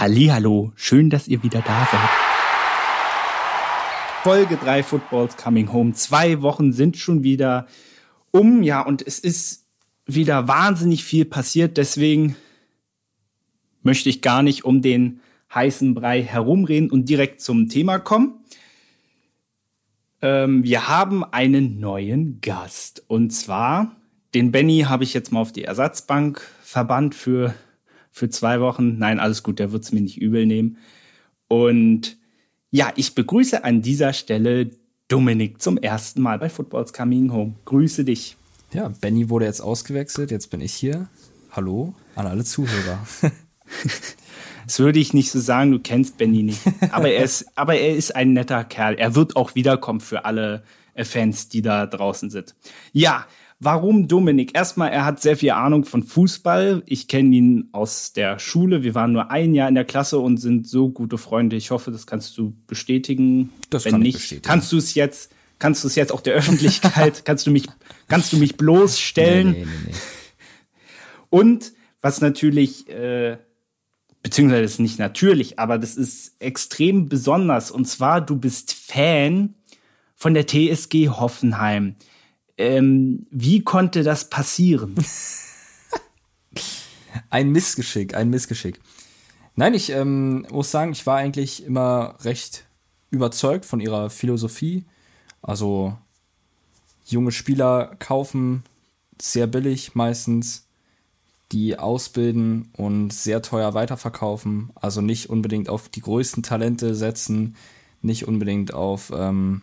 Hallo, schön, dass ihr wieder da seid. Folge 3 Footballs Coming Home. Zwei Wochen sind schon wieder um, ja, und es ist wieder wahnsinnig viel passiert. Deswegen möchte ich gar nicht um den heißen Brei herumreden und direkt zum Thema kommen. Ähm, wir haben einen neuen Gast. Und zwar, den Benny habe ich jetzt mal auf die Ersatzbank verbannt für, für zwei Wochen. Nein, alles gut, der wird es mir nicht übel nehmen. Und ja, ich begrüße an dieser Stelle Dominik zum ersten Mal bei Footballs Coming Home. Grüße dich. Ja, Benny wurde jetzt ausgewechselt, jetzt bin ich hier. Hallo an alle Zuhörer. Das würde ich nicht so sagen, du kennst Benny nicht. Aber er ist, aber er ist ein netter Kerl. Er wird auch wiederkommen für alle Fans, die da draußen sind. Ja, warum Dominik? Erstmal, er hat sehr viel Ahnung von Fußball. Ich kenne ihn aus der Schule. Wir waren nur ein Jahr in der Klasse und sind so gute Freunde. Ich hoffe, das kannst du bestätigen. Das Wenn kann ich nicht, bestätigen. kannst du es jetzt, kannst du es jetzt auch der Öffentlichkeit, kannst du mich, kannst du mich bloßstellen? Nee, nee, nee. Und was natürlich, äh, beziehungsweise das ist nicht natürlich, aber das ist extrem besonders. Und zwar, du bist Fan von der TSG Hoffenheim. Ähm, wie konnte das passieren? Ein Missgeschick, ein Missgeschick. Nein, ich ähm, muss sagen, ich war eigentlich immer recht überzeugt von ihrer Philosophie. Also junge Spieler kaufen sehr billig meistens, die ausbilden und sehr teuer weiterverkaufen. Also nicht unbedingt auf die größten Talente setzen, nicht unbedingt auf ähm,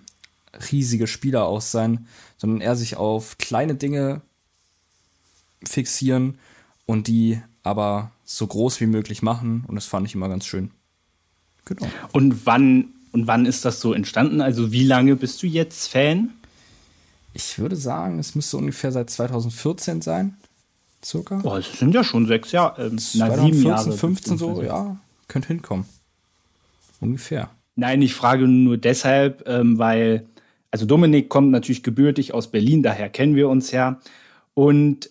riesige Spieler aus sein, sondern eher sich auf kleine Dinge fixieren und die aber so groß wie möglich machen. Und das fand ich immer ganz schön. Genau. Und wann, und wann ist das so entstanden? Also wie lange bist du jetzt Fan? Ich würde sagen, es müsste ungefähr seit 2014 sein. Circa. Oh, es sind ja schon sechs Jahre, ähm, na, 2014, sieben Jahre. 15 so, ja, könnte hinkommen. Ungefähr. Nein, ich frage nur deshalb, ähm, weil, also Dominik kommt natürlich gebürtig aus Berlin, daher kennen wir uns ja. Und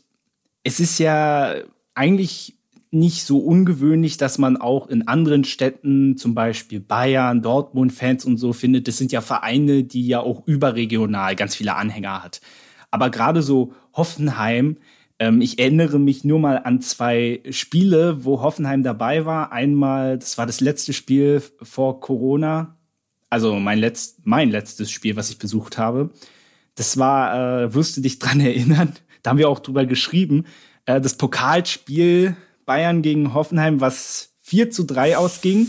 es ist ja eigentlich nicht so ungewöhnlich, dass man auch in anderen Städten, zum Beispiel Bayern, Dortmund-Fans und so findet. Das sind ja Vereine, die ja auch überregional ganz viele Anhänger hat. Aber gerade so Hoffenheim, ähm, ich erinnere mich nur mal an zwei Spiele, wo Hoffenheim dabei war. Einmal, das war das letzte Spiel vor Corona, also mein, letzt, mein letztes Spiel, was ich besucht habe. Das war, äh, wirst du dich dran erinnern, da haben wir auch drüber geschrieben, äh, das Pokalspiel Bayern gegen Hoffenheim, was 4 zu 3 ausging.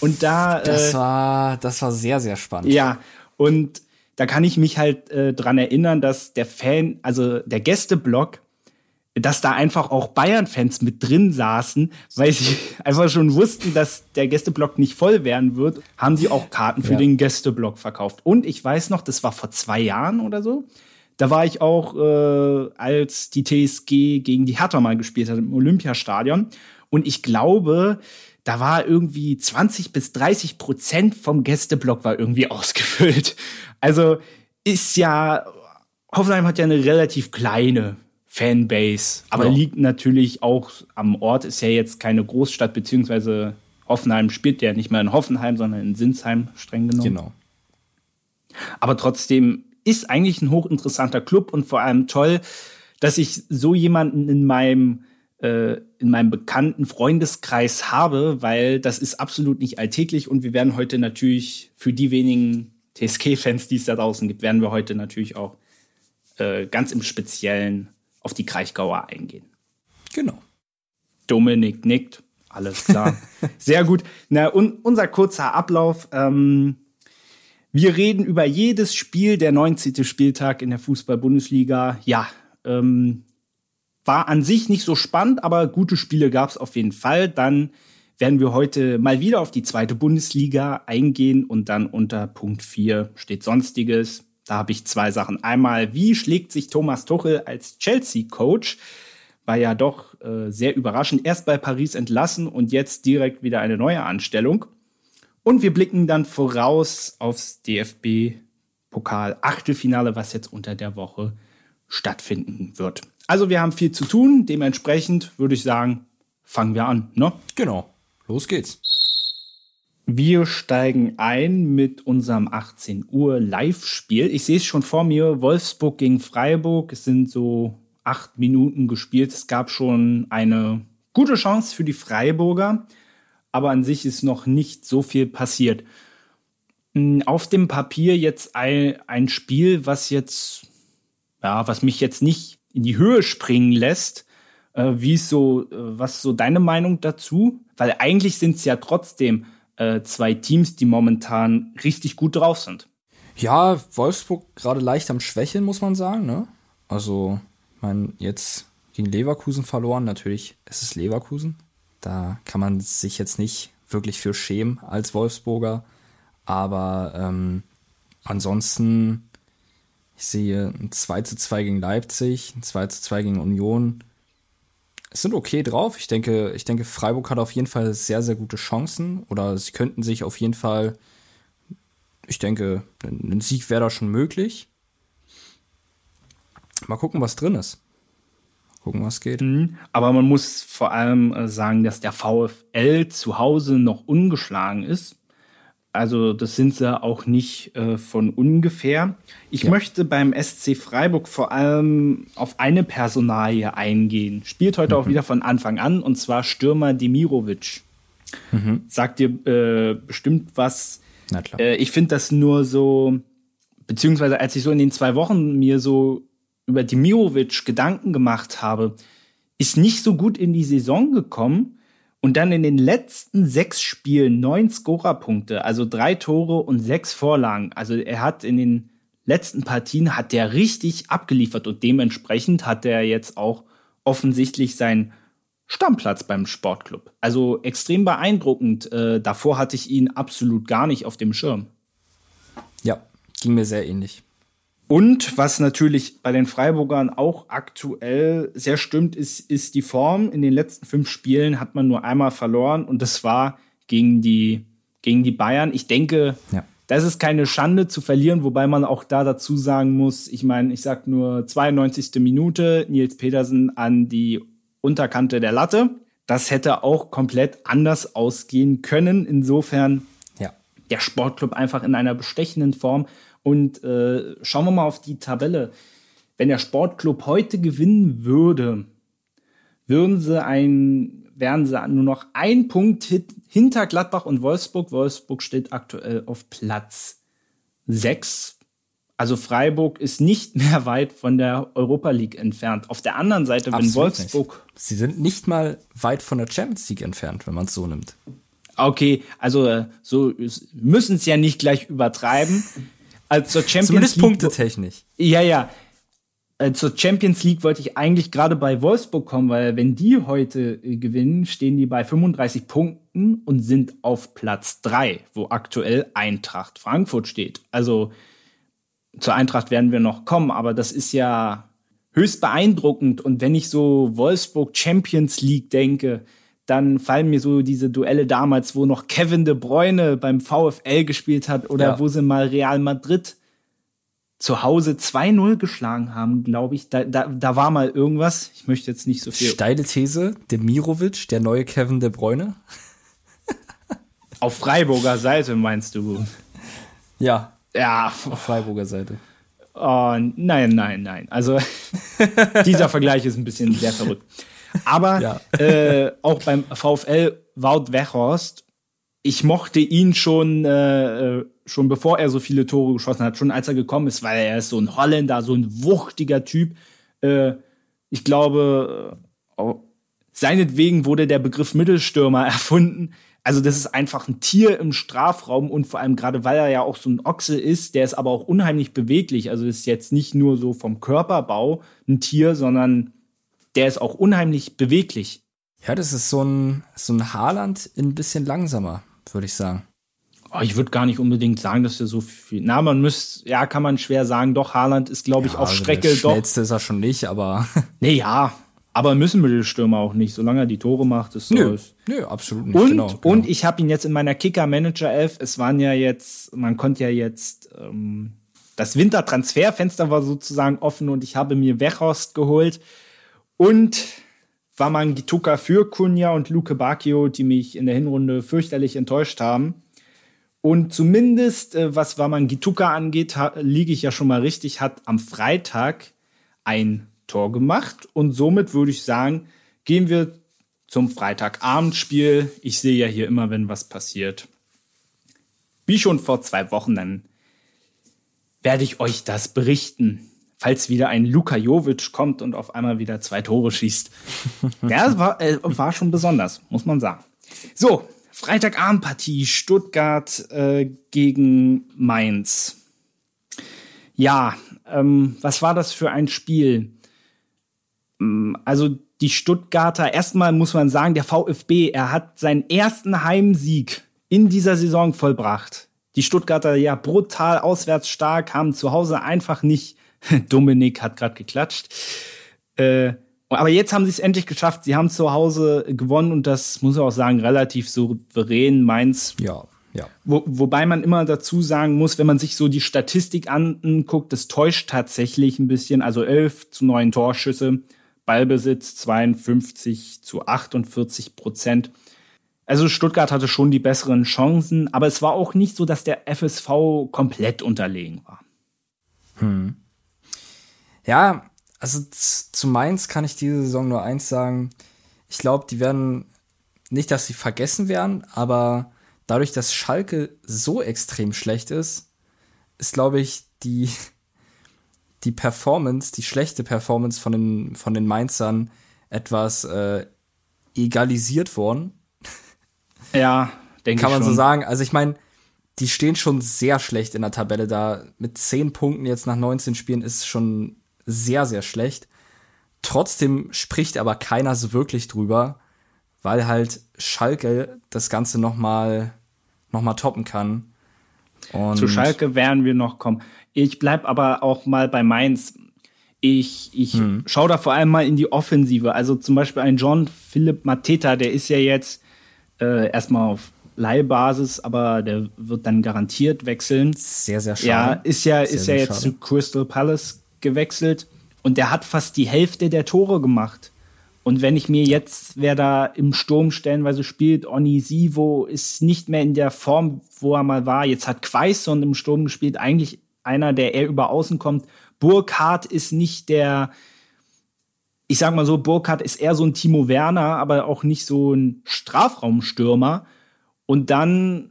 Und da. Das äh, war, das war sehr, sehr spannend. ja, und da kann ich mich halt äh, dran erinnern, dass der Fan, also der Gästeblock, dass da einfach auch Bayern-Fans mit drin saßen, weil sie einfach schon wussten, dass der Gästeblock nicht voll werden wird, haben sie auch Karten für Ja. den Gästeblock verkauft. Und ich weiß noch, das war vor zwei Jahren oder so. Da war ich auch, äh, als die TSG gegen die Hertha mal gespielt hat im Olympiastadion. Und ich glaube, da war irgendwie 20 bis 30 Prozent vom Gästeblock war irgendwie ausgefüllt. Also ist ja, Hoffenheim hat ja eine relativ kleine Fanbase, aber Ja. liegt natürlich auch am Ort, ist ja jetzt keine Großstadt, beziehungsweise Hoffenheim spielt ja nicht mehr in Hoffenheim, sondern in Sinsheim streng genommen. Genau. Aber trotzdem ist eigentlich ein hochinteressanter Club und vor allem toll, dass ich so jemanden in meinem äh, in meinem bekannten Freundeskreis habe, weil das ist absolut nicht alltäglich und wir werden heute natürlich für die wenigen TSG-Fans, die es da draußen gibt, werden wir heute natürlich auch äh, ganz im Speziellen auf die Kraichgauer eingehen. Genau. Dominik nickt. Alles klar. Sehr gut. Na, und unser kurzer Ablauf. Ähm, wir reden über jedes Spiel, der 19. Spieltag in der Fußball-Bundesliga. Ja, ähm, war an sich nicht so spannend, aber gute Spiele gab es auf jeden Fall. Dann werden wir heute mal wieder auf die zweite Bundesliga eingehen und dann unter Punkt 4 steht Sonstiges. Da habe ich zwei Sachen. Einmal, wie schlägt sich Thomas Tuchel als Chelsea-Coach? War ja doch äh, sehr überraschend. Erst bei Paris entlassen und jetzt direkt wieder eine neue Anstellung. Und wir blicken dann voraus aufs DFB-Pokal-Achtelfinale, was jetzt unter der Woche stattfinden wird. Also wir haben viel zu tun. Dementsprechend würde ich sagen, fangen wir an. Ne? Genau. Los geht's. Wir steigen ein mit unserem 18 Uhr Live-Spiel. Ich sehe es schon vor mir, Wolfsburg gegen Freiburg. Es sind so acht Minuten gespielt. Es gab schon eine gute Chance für die Freiburger, aber an sich ist noch nicht so viel passiert. Hm, auf dem Papier jetzt ein, Spiel, was jetzt, ja, was mich jetzt nicht in die Höhe springen lässt. Äh, wie ist so, äh, was ist so deine Meinung dazu? Weil eigentlich sind es ja trotzdem äh, zwei Teams, die momentan richtig gut drauf sind. Ja, Wolfsburg gerade leicht am Schwächeln, muss man sagen. Ne? Also, meine, jetzt gegen Leverkusen verloren. Natürlich, es ist Leverkusen. Da kann man sich jetzt nicht wirklich für schämen als Wolfsburger. Aber ähm, ansonsten, ich sehe ein 2 zu 2 gegen Leipzig, ein 2 zu 2 gegen Union es sind okay drauf. Ich denke, ich denke, Freiburg hat auf jeden Fall sehr, sehr gute Chancen oder sie könnten sich auf jeden Fall, ich denke, ein Sieg wäre da schon möglich. Mal gucken, was drin ist. Mal gucken, was geht. Mhm. Aber man muss vor allem äh, sagen, dass der VfL zu Hause noch ungeschlagen ist. Also das sind sie auch nicht äh, von ungefähr. Ich ja. möchte beim SC Freiburg vor allem auf eine Personalie eingehen. Spielt heute mhm. auch wieder von Anfang an, und zwar Stürmer Demirovic. Mhm. Sagt dir äh, bestimmt was. Na klar. Äh, ich finde das nur so, beziehungsweise als ich so in den zwei Wochen mir so über Demirovic Gedanken gemacht habe, ist nicht so gut in die Saison gekommen und dann in den letzten sechs Spielen neun Scorerpunkte, also drei Tore und sechs Vorlagen. Also er hat in den letzten Partien hat der richtig abgeliefert und dementsprechend hat er jetzt auch offensichtlich seinen Stammplatz beim Sportclub. Also extrem beeindruckend. Äh, davor hatte ich ihn absolut gar nicht auf dem Schirm. Ja, ging mir sehr ähnlich. Und was natürlich bei den Freiburgern auch aktuell sehr stimmt, ist, ist die Form. In den letzten fünf Spielen hat man nur einmal verloren und das war gegen die, gegen die Bayern. Ich denke, ja. das ist keine Schande zu verlieren, wobei man auch da dazu sagen muss, ich meine, ich sag nur 92. Minute, Nils Petersen an die Unterkante der Latte. Das hätte auch komplett anders ausgehen können. Insofern ja. der Sportclub einfach in einer bestechenden Form. Und äh, schauen wir mal auf die Tabelle. Wenn der Sportclub heute gewinnen würde, würden sie ein, wären sie nur noch ein Punkt hinter Gladbach und Wolfsburg. Wolfsburg steht aktuell auf Platz 6. Also Freiburg ist nicht mehr weit von der Europa League entfernt. Auf der anderen Seite, wenn Wolfsburg. Nicht. Sie sind nicht mal weit von der Champions League entfernt, wenn man es so nimmt. Okay, also äh, so müssen es ja nicht gleich übertreiben. Also zur Champions Zumindest League. punktetechnisch. Ja, ja. Äh, zur Champions League wollte ich eigentlich gerade bei Wolfsburg kommen, weil wenn die heute äh, gewinnen, stehen die bei 35 Punkten und sind auf Platz 3, wo aktuell Eintracht Frankfurt steht. Also zur Eintracht werden wir noch kommen, aber das ist ja höchst beeindruckend. Und wenn ich so Wolfsburg Champions League denke, dann fallen mir so diese Duelle damals, wo noch Kevin de Bruyne beim VfL gespielt hat oder ja. wo sie mal Real Madrid zu Hause 2-0 geschlagen haben, glaube ich. Da, da, da war mal irgendwas. Ich möchte jetzt nicht so viel. Steile These, Demirovic, der neue Kevin de Bruyne. Auf Freiburger Seite meinst du? Ja. Ja. Auf Freiburger Seite. Oh, nein, nein, nein. Also dieser Vergleich ist ein bisschen sehr verrückt. Aber ja. äh, auch beim VfL Wout Weghorst, ich mochte ihn schon, äh, schon bevor er so viele Tore geschossen hat, schon als er gekommen ist, weil er ist so ein Holländer, so ein wuchtiger Typ. Äh, ich glaube, äh, seinetwegen wurde der Begriff Mittelstürmer erfunden. Also das ist einfach ein Tier im Strafraum und vor allem gerade, weil er ja auch so ein Ochse ist, der ist aber auch unheimlich beweglich. Also ist jetzt nicht nur so vom Körperbau ein Tier, sondern der ist auch unheimlich beweglich. Ja, das ist so ein, so ein Haarland ein bisschen langsamer, würde ich sagen. Oh, ich würde gar nicht unbedingt sagen, dass er so viel. Na, man müsste, ja, kann man schwer sagen. Doch, Haaland ist, glaube ich, ja, auf also Strecke der doch. Schnellste ist er schon nicht, aber. nee, ja. Aber müssen Mittelstürmer auch nicht, solange er die Tore macht, ist so. Nö, nö absolut nicht. Und, genau, genau. und ich habe ihn jetzt in meiner Kicker-Manager 11. Es waren ja jetzt, man konnte ja jetzt, ähm, das Wintertransferfenster war sozusagen offen und ich habe mir Wechhorst geholt und Waman Gituka für Kunja und Luke Bacchio, die mich in der Hinrunde fürchterlich enttäuscht haben. Und zumindest, äh, was Wamangituka angeht, liege ich ja schon mal richtig, hat am Freitag ein Tor gemacht. Und somit würde ich sagen, gehen wir zum Freitagabendspiel. Ich sehe ja hier immer, wenn was passiert. Wie schon vor zwei Wochen, dann werde ich euch das berichten, falls wieder ein Luka Jovic kommt und auf einmal wieder zwei Tore schießt. ja, war, äh, war schon besonders, muss man sagen. So, Freitagabendpartie Stuttgart äh, gegen Mainz. Ja, ähm, was war das für ein Spiel? Mm, also die Stuttgarter, erstmal muss man sagen, der VfB, er hat seinen ersten Heimsieg in dieser Saison vollbracht. Die Stuttgarter ja brutal auswärts stark, haben zu Hause einfach nicht. Dominik hat gerade geklatscht. Äh, aber jetzt haben sie es endlich geschafft. Sie haben zu Hause gewonnen und das muss ich auch sagen, relativ souverän. Mainz. Ja. Ja. Wo, wobei man immer dazu sagen muss, wenn man sich so die Statistik anguckt, das täuscht tatsächlich ein bisschen. Also 11 zu 9 Torschüsse, Ballbesitz 52 zu 48 Prozent. Also Stuttgart hatte schon die besseren Chancen, aber es war auch nicht so, dass der FSV komplett unterlegen war. Hm. Ja, also zu Mainz kann ich diese Saison nur eins sagen. Ich glaube, die werden nicht, dass sie vergessen werden, aber dadurch, dass Schalke so extrem schlecht ist, ist, glaube ich, die, die Performance, die schlechte Performance von den, von den Mainzern etwas äh, egalisiert worden. Ja, denke ich. Kann man schon. so sagen. Also ich meine, die stehen schon sehr schlecht in der Tabelle da. Mit 10 Punkten jetzt nach 19 Spielen ist schon sehr, sehr schlecht. Trotzdem spricht aber keiner so wirklich drüber, weil halt Schalke das Ganze nochmal noch mal toppen kann. Und Zu Schalke werden wir noch kommen. Ich bleib aber auch mal bei Mainz. Ich, ich hm. schaue da vor allem mal in die Offensive. Also zum Beispiel ein John Philipp Mateta, der ist ja jetzt äh, erstmal auf Leihbasis, aber der wird dann garantiert wechseln. Sehr, sehr schade. Ja, ist ja, sehr, ist ja jetzt schade. zu Crystal Palace gewechselt und der hat fast die Hälfte der Tore gemacht. Und wenn ich mir jetzt, wer da im Sturm stellenweise spielt, Onisivo ist nicht mehr in der Form, wo er mal war. Jetzt hat Quaison im Sturm gespielt, eigentlich einer, der eher über außen kommt. Burkhardt ist nicht der, ich sag mal so, Burkhardt ist eher so ein Timo Werner, aber auch nicht so ein Strafraumstürmer. Und dann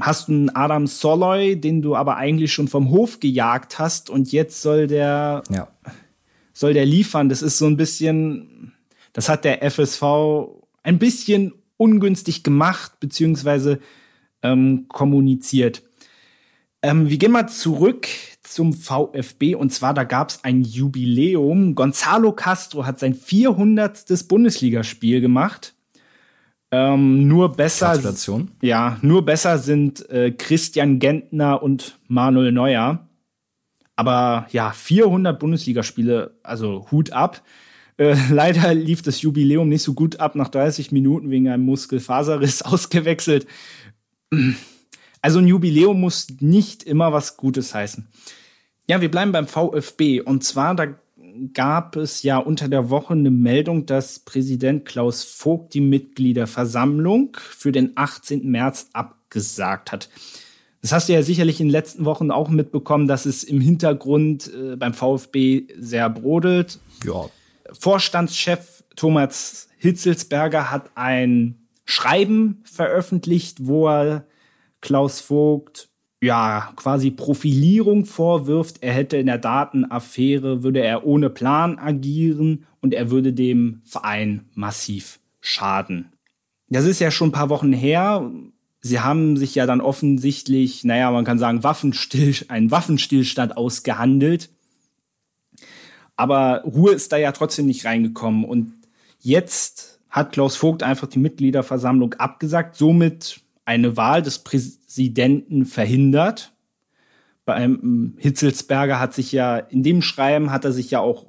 hast du einen Adam Soloy, den du aber eigentlich schon vom Hof gejagt hast und jetzt soll der ja. soll der liefern. Das ist so ein bisschen, das hat der FSV ein bisschen ungünstig gemacht beziehungsweise ähm, kommuniziert. Ähm, wir gehen mal zurück zum VfB und zwar da gab es ein Jubiläum. Gonzalo Castro hat sein 400. Bundesligaspiel gemacht ähm, nur besser. Ja, nur besser sind äh, Christian Gentner und Manuel Neuer. Aber ja, 400 Bundesligaspiele, also Hut ab. Äh, leider lief das Jubiläum nicht so gut ab, nach 30 Minuten wegen einem Muskelfaserriss ausgewechselt. Also ein Jubiläum muss nicht immer was Gutes heißen. Ja, wir bleiben beim VfB. Und zwar, da gab es ja unter der Woche eine Meldung, dass Präsident Klaus Vogt die Mitgliederversammlung für den 18. März abgesagt hat. Das hast du ja sicherlich in den letzten Wochen auch mitbekommen, dass es im Hintergrund äh, beim VfB sehr brodelt. Ja. Vorstandschef Thomas Hitzelsberger hat ein Schreiben veröffentlicht, wo er Klaus Vogt ja, quasi Profilierung vorwirft. Er hätte in der Datenaffäre, würde er ohne Plan agieren und er würde dem Verein massiv schaden. Das ist ja schon ein paar Wochen her. Sie haben sich ja dann offensichtlich, naja, man kann sagen, Waffenstill, einen Waffenstillstand ausgehandelt. Aber Ruhe ist da ja trotzdem nicht reingekommen. Und jetzt hat Klaus Vogt einfach die Mitgliederversammlung abgesagt. Somit eine Wahl des Präsidenten verhindert. Beim Hitzelsberger hat sich ja, in dem Schreiben hat er sich ja auch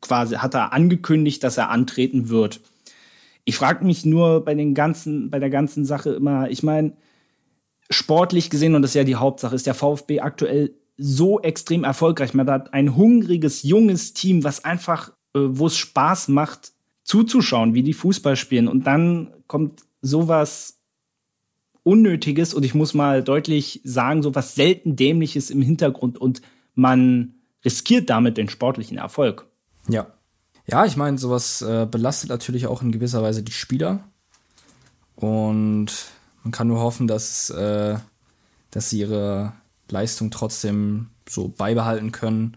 quasi, hat er angekündigt, dass er antreten wird. Ich frage mich nur bei den ganzen, bei der ganzen Sache immer, ich meine, sportlich gesehen, und das ist ja die Hauptsache, ist der VfB aktuell so extrem erfolgreich. Man hat ein hungriges, junges Team, was einfach, äh, wo es Spaß macht, zuzuschauen, wie die Fußball spielen. Und dann kommt sowas Unnötiges und ich muss mal deutlich sagen, so was selten Dämliches im Hintergrund und man riskiert damit den sportlichen Erfolg. Ja. Ja, ich meine, sowas äh, belastet natürlich auch in gewisser Weise die Spieler. Und man kann nur hoffen, dass, äh, dass sie ihre Leistung trotzdem so beibehalten können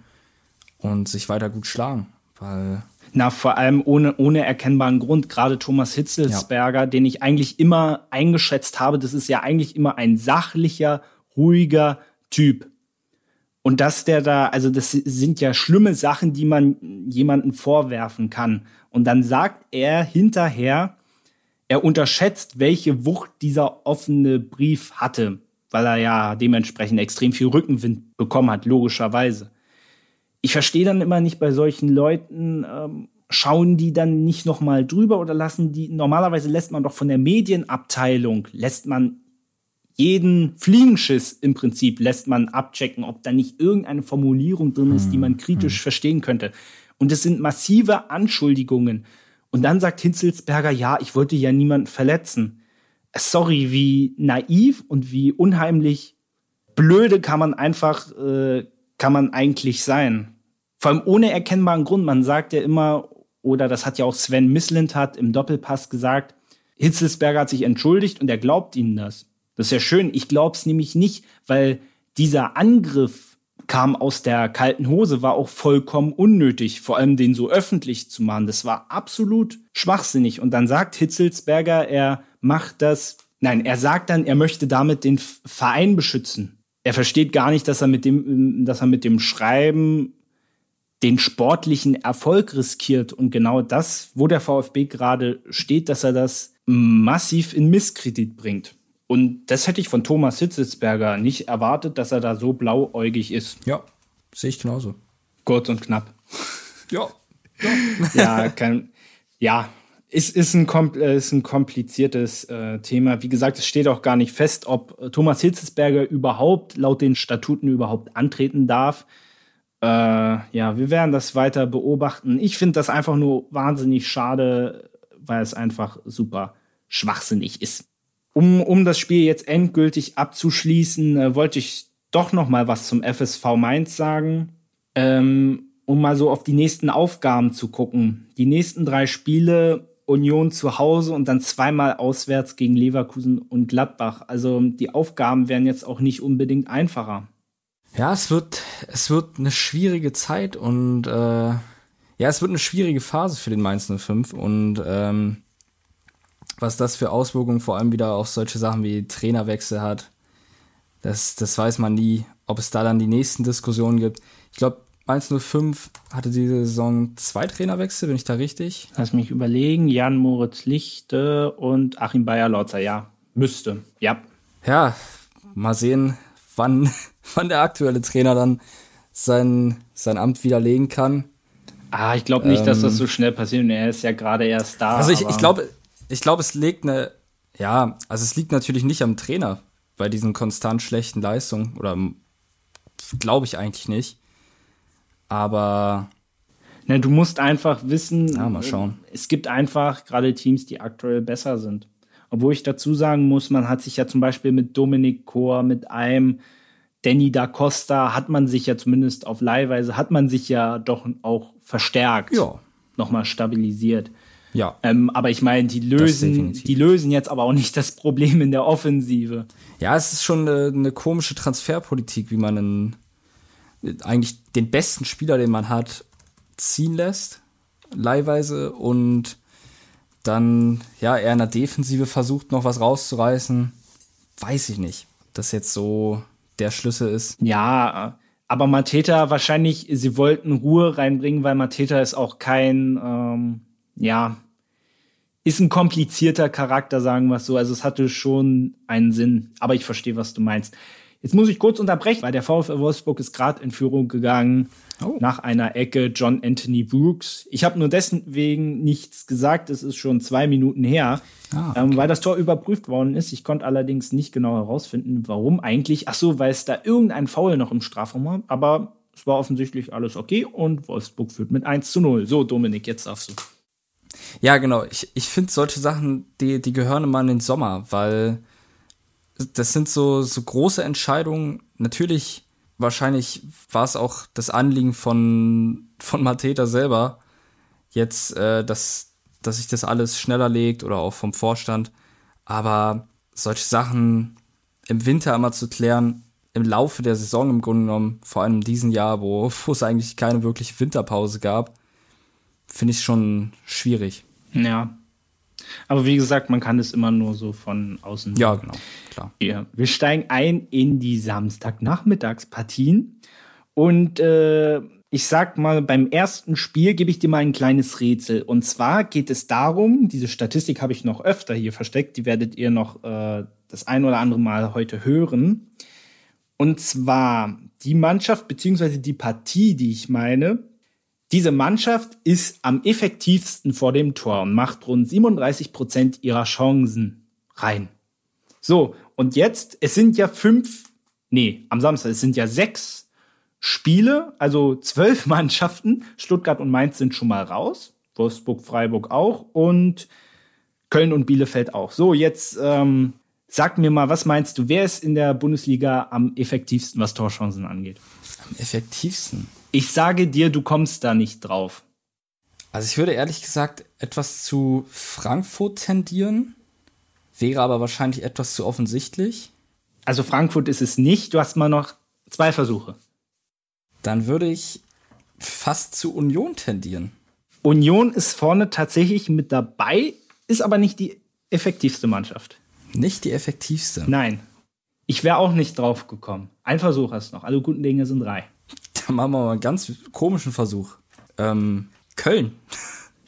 und sich weiter gut schlagen. Weil na, vor allem ohne, ohne erkennbaren Grund. Gerade Thomas Hitzelsberger, ja. den ich eigentlich immer eingeschätzt habe, das ist ja eigentlich immer ein sachlicher, ruhiger Typ. Und dass der da, also das sind ja schlimme Sachen, die man jemanden vorwerfen kann. Und dann sagt er hinterher, er unterschätzt, welche Wucht dieser offene Brief hatte, weil er ja dementsprechend extrem viel Rückenwind bekommen hat, logischerweise ich verstehe dann immer nicht bei solchen Leuten, ähm, schauen die dann nicht noch mal drüber oder lassen die, normalerweise lässt man doch von der Medienabteilung, lässt man jeden Fliegenschiss im Prinzip, lässt man abchecken, ob da nicht irgendeine Formulierung drin ist, die man hm, kritisch hm. verstehen könnte. Und es sind massive Anschuldigungen. Und dann sagt Hinzelsberger, ja, ich wollte ja niemanden verletzen. Sorry, wie naiv und wie unheimlich blöde kann man einfach äh, kann man eigentlich sein? Vor allem ohne erkennbaren Grund. Man sagt ja immer, oder das hat ja auch Sven hat im Doppelpass gesagt, Hitzelsberger hat sich entschuldigt und er glaubt ihnen das. Das ist ja schön. Ich glaub's nämlich nicht, weil dieser Angriff kam aus der kalten Hose, war auch vollkommen unnötig, vor allem den so öffentlich zu machen. Das war absolut schwachsinnig. Und dann sagt Hitzelsberger, er macht das, nein, er sagt dann, er möchte damit den Verein beschützen er versteht gar nicht, dass er mit dem, dass er mit dem Schreiben den sportlichen Erfolg riskiert. Und genau das, wo der VfB gerade steht, dass er das massiv in Misskredit bringt. Und das hätte ich von Thomas Hitzelsberger nicht erwartet, dass er da so blauäugig ist. Ja, sehe ich genauso. Kurz und knapp. Ja. Ja, ja, kein, ja ist, ist, ein, äh, ist ein kompliziertes äh, Thema. Wie gesagt, es steht auch gar nicht fest, ob Thomas Hitzesberger überhaupt laut den Statuten überhaupt antreten darf. Äh, ja, wir werden das weiter beobachten. Ich finde das einfach nur wahnsinnig schade, weil es einfach super schwachsinnig ist. Um, um das Spiel jetzt endgültig abzuschließen, äh, wollte ich doch noch mal was zum FSV Mainz sagen. Ähm, um mal so auf die nächsten Aufgaben zu gucken. Die nächsten drei Spiele Union zu Hause und dann zweimal auswärts gegen Leverkusen und Gladbach. Also die Aufgaben werden jetzt auch nicht unbedingt einfacher. Ja, es wird, es wird eine schwierige Zeit und äh, ja, es wird eine schwierige Phase für den Mainz 05 und ähm, was das für Auswirkungen vor allem wieder auf solche Sachen wie Trainerwechsel hat, das, das weiß man nie, ob es da dann die nächsten Diskussionen gibt. Ich glaube, 105 hatte diese Saison zwei Trainerwechsel, bin ich da richtig? Lass mich überlegen. Jan Moritz Lichte und Achim Bayer-Lotzer, ja. Müsste, ja. Ja, mal sehen, wann, wann der aktuelle Trainer dann sein, sein Amt widerlegen kann. Ah, ich glaube nicht, ähm, dass das ähm, so schnell passiert. Er ist ja gerade erst da. Also ich, ich glaube, ich glaube, es liegt eine, ja, also es liegt natürlich nicht am Trainer bei diesen konstant schlechten Leistungen oder glaube ich eigentlich nicht. Aber Ne, du musst einfach wissen, ja, mal schauen. es gibt einfach gerade Teams, die aktuell besser sind. Obwohl ich dazu sagen muss, man hat sich ja zum Beispiel mit Dominik Kor, mit einem Danny da Costa, hat man sich ja zumindest auf Leihweise, hat man sich ja doch auch verstärkt. Ja. Nochmal stabilisiert. Ja. Ähm, aber ich meine, die lösen, die lösen jetzt aber auch nicht das Problem in der Offensive. Ja, es ist schon eine, eine komische Transferpolitik, wie man in eigentlich den besten Spieler, den man hat, ziehen lässt, leihweise und dann ja er in der Defensive versucht noch was rauszureißen, weiß ich nicht, ob das jetzt so der Schlüssel ist. Ja, aber Mateta wahrscheinlich, sie wollten Ruhe reinbringen, weil Mateta ist auch kein, ähm, ja, ist ein komplizierter Charakter, sagen wir es so. Also es hatte schon einen Sinn, aber ich verstehe, was du meinst. Jetzt muss ich kurz unterbrechen, weil der VfL Wolfsburg ist gerade in Führung gegangen oh. nach einer Ecke John Anthony Brooks. Ich habe nur deswegen nichts gesagt, es ist schon zwei Minuten her, ah, okay. ähm, weil das Tor überprüft worden ist. Ich konnte allerdings nicht genau herausfinden, warum eigentlich. Ach so, weil es da irgendein Foul noch im Strafraum war, aber es war offensichtlich alles okay und Wolfsburg führt mit 1 zu 0. So, Dominik, jetzt darfst du. Ja, genau. Ich, ich finde solche Sachen, die, die gehören immer in den Sommer, weil das sind so, so große Entscheidungen. Natürlich, wahrscheinlich war es auch das Anliegen von, von Mateta selber, jetzt, äh, dass, dass sich das alles schneller legt oder auch vom Vorstand. Aber solche Sachen im Winter immer zu klären, im Laufe der Saison im Grunde genommen, vor allem in diesem Jahr, wo, wo es eigentlich keine wirkliche Winterpause gab, finde ich schon schwierig. Ja. Aber wie gesagt, man kann es immer nur so von außen. Ja, genau, klar. Ja. Wir steigen ein in die Samstagnachmittagspartien. Und äh, ich sag mal, beim ersten Spiel gebe ich dir mal ein kleines Rätsel. Und zwar geht es darum, diese Statistik habe ich noch öfter hier versteckt, die werdet ihr noch äh, das ein oder andere Mal heute hören. Und zwar die Mannschaft beziehungsweise die Partie, die ich meine, diese Mannschaft ist am effektivsten vor dem Tor und macht rund 37 Prozent ihrer Chancen rein. So, und jetzt, es sind ja fünf, nee, am Samstag, es sind ja sechs Spiele, also zwölf Mannschaften. Stuttgart und Mainz sind schon mal raus. Wolfsburg, Freiburg auch und Köln und Bielefeld auch. So, jetzt ähm, sag mir mal, was meinst du, wer ist in der Bundesliga am effektivsten, was Torchancen angeht? Am effektivsten? Ich sage dir, du kommst da nicht drauf. Also ich würde ehrlich gesagt etwas zu Frankfurt tendieren, wäre aber wahrscheinlich etwas zu offensichtlich. Also Frankfurt ist es nicht, du hast mal noch zwei Versuche. Dann würde ich fast zu Union tendieren. Union ist vorne tatsächlich mit dabei, ist aber nicht die effektivste Mannschaft. Nicht die effektivste? Nein. Ich wäre auch nicht drauf gekommen. Ein Versuch hast du noch. Alle guten Dinge sind drei. Dann machen wir mal einen ganz komischen Versuch. Ähm, Köln.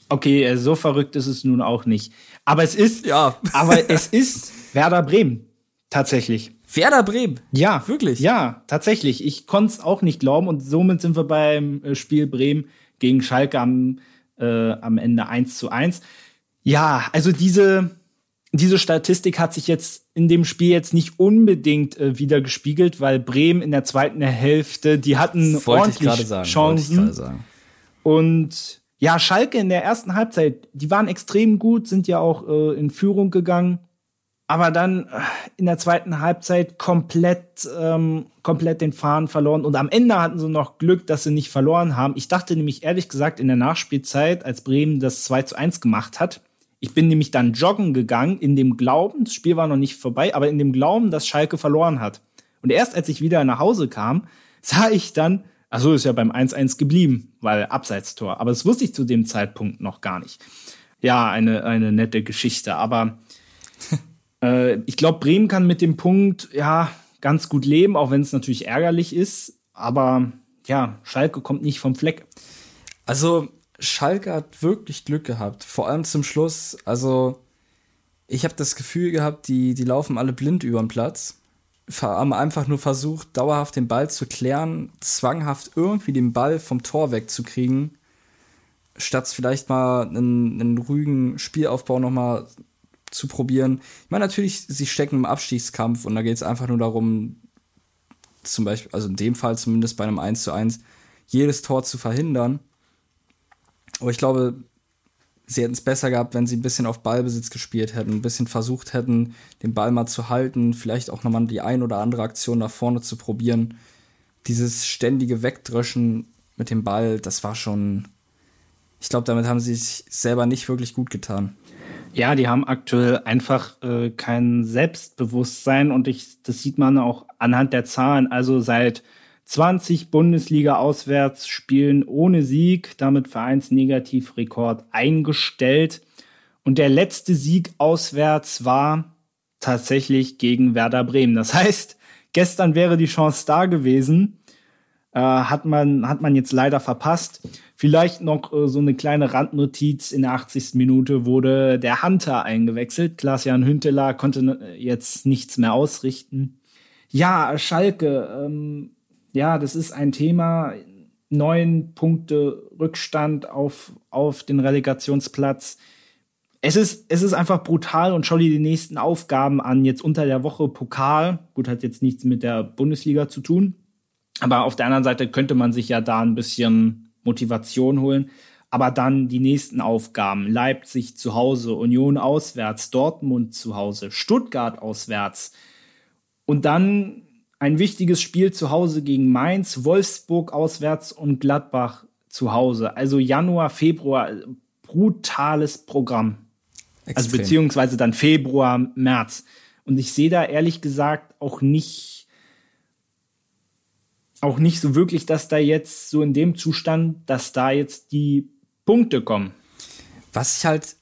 Okay, äh, so verrückt ist es nun auch nicht. Aber es ist, ja. aber es ist Werder Bremen. Tatsächlich. Werder Bremen? Ja. Wirklich? Ja, tatsächlich. Ich konnte es auch nicht glauben und somit sind wir beim äh, Spiel Bremen gegen Schalke am, äh, am Ende 1 zu 1. Ja, also diese, diese Statistik hat sich jetzt in dem Spiel jetzt nicht unbedingt äh, wieder gespiegelt, weil Bremen in der zweiten Hälfte, die hatten Wollte ordentlich sagen, Chancen. Und ja, Schalke in der ersten Halbzeit, die waren extrem gut, sind ja auch äh, in Führung gegangen, aber dann äh, in der zweiten Halbzeit komplett, ähm, komplett den Faden verloren. Und am Ende hatten sie noch Glück, dass sie nicht verloren haben. Ich dachte nämlich ehrlich gesagt in der Nachspielzeit, als Bremen das 2 zu 1 gemacht hat, ich bin nämlich dann joggen gegangen in dem Glauben, das Spiel war noch nicht vorbei, aber in dem Glauben, dass Schalke verloren hat. Und erst als ich wieder nach Hause kam, sah ich dann, ach so, ist ja beim 1-1 geblieben, weil Abseitstor. Aber das wusste ich zu dem Zeitpunkt noch gar nicht. Ja, eine, eine nette Geschichte. Aber äh, ich glaube, Bremen kann mit dem Punkt, ja, ganz gut leben, auch wenn es natürlich ärgerlich ist. Aber ja, Schalke kommt nicht vom Fleck. Also, Schalke hat wirklich Glück gehabt. Vor allem zum Schluss. Also, ich habe das Gefühl gehabt, die, die laufen alle blind über den Platz. Haben einfach nur versucht, dauerhaft den Ball zu klären, zwanghaft irgendwie den Ball vom Tor wegzukriegen, statt vielleicht mal einen, einen ruhigen Spielaufbau nochmal zu probieren. Ich meine, natürlich, sie stecken im Abstiegskampf und da geht es einfach nur darum, zum Beispiel, also in dem Fall zumindest bei einem 1 zu 1, jedes Tor zu verhindern. Aber ich glaube, sie hätten es besser gehabt, wenn sie ein bisschen auf Ballbesitz gespielt hätten, ein bisschen versucht hätten, den Ball mal zu halten, vielleicht auch nochmal die ein oder andere Aktion nach vorne zu probieren. Dieses ständige Wegdröschen mit dem Ball, das war schon. Ich glaube, damit haben sie sich selber nicht wirklich gut getan. Ja, die haben aktuell einfach äh, kein Selbstbewusstsein und ich, das sieht man auch anhand der Zahlen. Also seit 20 Bundesliga-Auswärtsspielen ohne Sieg, damit Vereinsnegativrekord eingestellt. Und der letzte Sieg auswärts war tatsächlich gegen Werder Bremen. Das heißt, gestern wäre die Chance da gewesen, äh, hat, man, hat man jetzt leider verpasst. Vielleicht noch äh, so eine kleine Randnotiz. In der 80. Minute wurde der Hunter eingewechselt. Klaas-Jan Hünteler konnte äh, jetzt nichts mehr ausrichten. Ja, Schalke, ähm, ja, das ist ein Thema. Neun Punkte Rückstand auf, auf den Relegationsplatz. Es ist, es ist einfach brutal und schau dir die nächsten Aufgaben an. Jetzt unter der Woche Pokal. Gut, hat jetzt nichts mit der Bundesliga zu tun. Aber auf der anderen Seite könnte man sich ja da ein bisschen Motivation holen. Aber dann die nächsten Aufgaben. Leipzig zu Hause, Union auswärts, Dortmund zu Hause, Stuttgart auswärts. Und dann ein wichtiges Spiel zu Hause gegen Mainz, Wolfsburg auswärts und Gladbach zu Hause. Also Januar, Februar, brutales Programm. Also Extrem. Also beziehungsweise dann Februar, März. Und ich sehe da ehrlich gesagt auch nicht, auch nicht so wirklich, dass da jetzt so in dem Zustand, dass da jetzt die Punkte kommen. Was ich halt,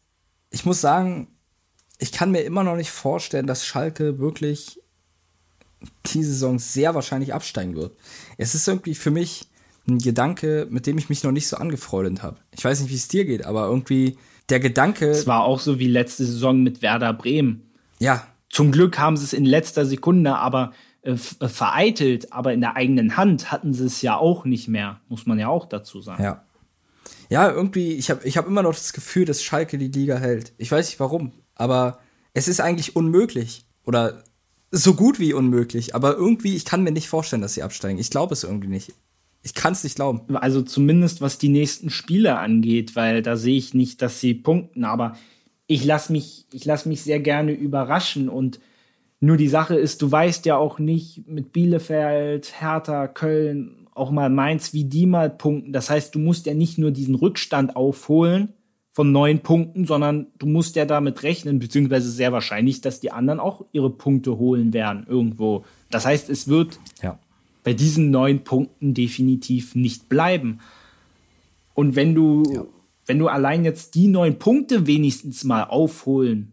ich muss sagen, ich kann mir immer noch nicht vorstellen, dass Schalke wirklich die Saison sehr wahrscheinlich absteigen wird. Es ist irgendwie für mich ein Gedanke, mit dem ich mich noch nicht so angefreundet habe. Ich weiß nicht, wie es dir geht, aber irgendwie der Gedanke. Es war auch so wie letzte Saison mit Werder Bremen. Ja. Zum Glück haben sie es in letzter Sekunde aber äh, äh, vereitelt, aber in der eigenen Hand hatten sie es ja auch nicht mehr, muss man ja auch dazu sagen. Ja. Ja, irgendwie, ich habe ich hab immer noch das Gefühl, dass Schalke die Liga hält. Ich weiß nicht warum, aber es ist eigentlich unmöglich. Oder so gut wie unmöglich. Aber irgendwie, ich kann mir nicht vorstellen, dass sie absteigen. Ich glaube es irgendwie nicht. Ich kann es nicht glauben. Also zumindest was die nächsten Spiele angeht, weil da sehe ich nicht, dass sie punkten. Aber ich lasse mich, ich lass mich sehr gerne überraschen. Und nur die Sache ist, du weißt ja auch nicht mit Bielefeld, Hertha, Köln, auch mal Mainz, wie die mal punkten. Das heißt, du musst ja nicht nur diesen Rückstand aufholen von neun Punkten, sondern du musst ja damit rechnen, beziehungsweise sehr wahrscheinlich, dass die anderen auch ihre Punkte holen werden irgendwo. Das heißt, es wird ja bei diesen neun Punkten definitiv nicht bleiben. Und wenn du, ja. wenn du allein jetzt die neun Punkte wenigstens mal aufholen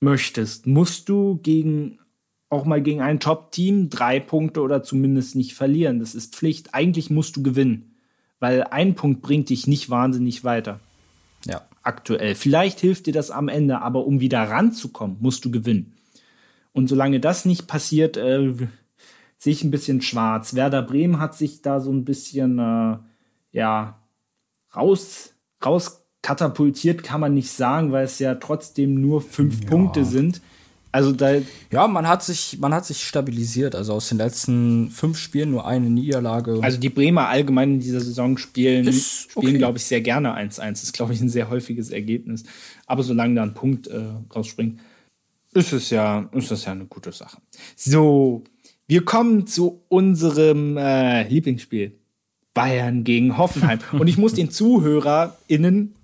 möchtest, musst du gegen auch mal gegen ein Top-Team drei Punkte oder zumindest nicht verlieren. Das ist Pflicht. Eigentlich musst du gewinnen, weil ein Punkt bringt dich nicht wahnsinnig weiter. Ja. Aktuell. Vielleicht hilft dir das am Ende, aber um wieder ranzukommen, musst du gewinnen. Und solange das nicht passiert, äh, sehe ich ein bisschen schwarz. Werder Bremen hat sich da so ein bisschen, äh, ja, raus, raus katapultiert, kann man nicht sagen, weil es ja trotzdem nur fünf ja. Punkte sind. Also da ja, man hat sich, man hat sich stabilisiert. Also aus den letzten fünf Spielen nur eine Niederlage. Also die Bremer allgemein in dieser Saison spielen, ist spielen okay. glaube ich, sehr gerne 1-1. Das ist, glaube ich, ein sehr häufiges Ergebnis. Aber solange da ein Punkt äh, rausspringt, ist es ja, ist das ja eine gute Sache. So, wir kommen zu unserem äh, Lieblingsspiel. Bayern gegen Hoffenheim. Und ich muss den ZuhörerInnen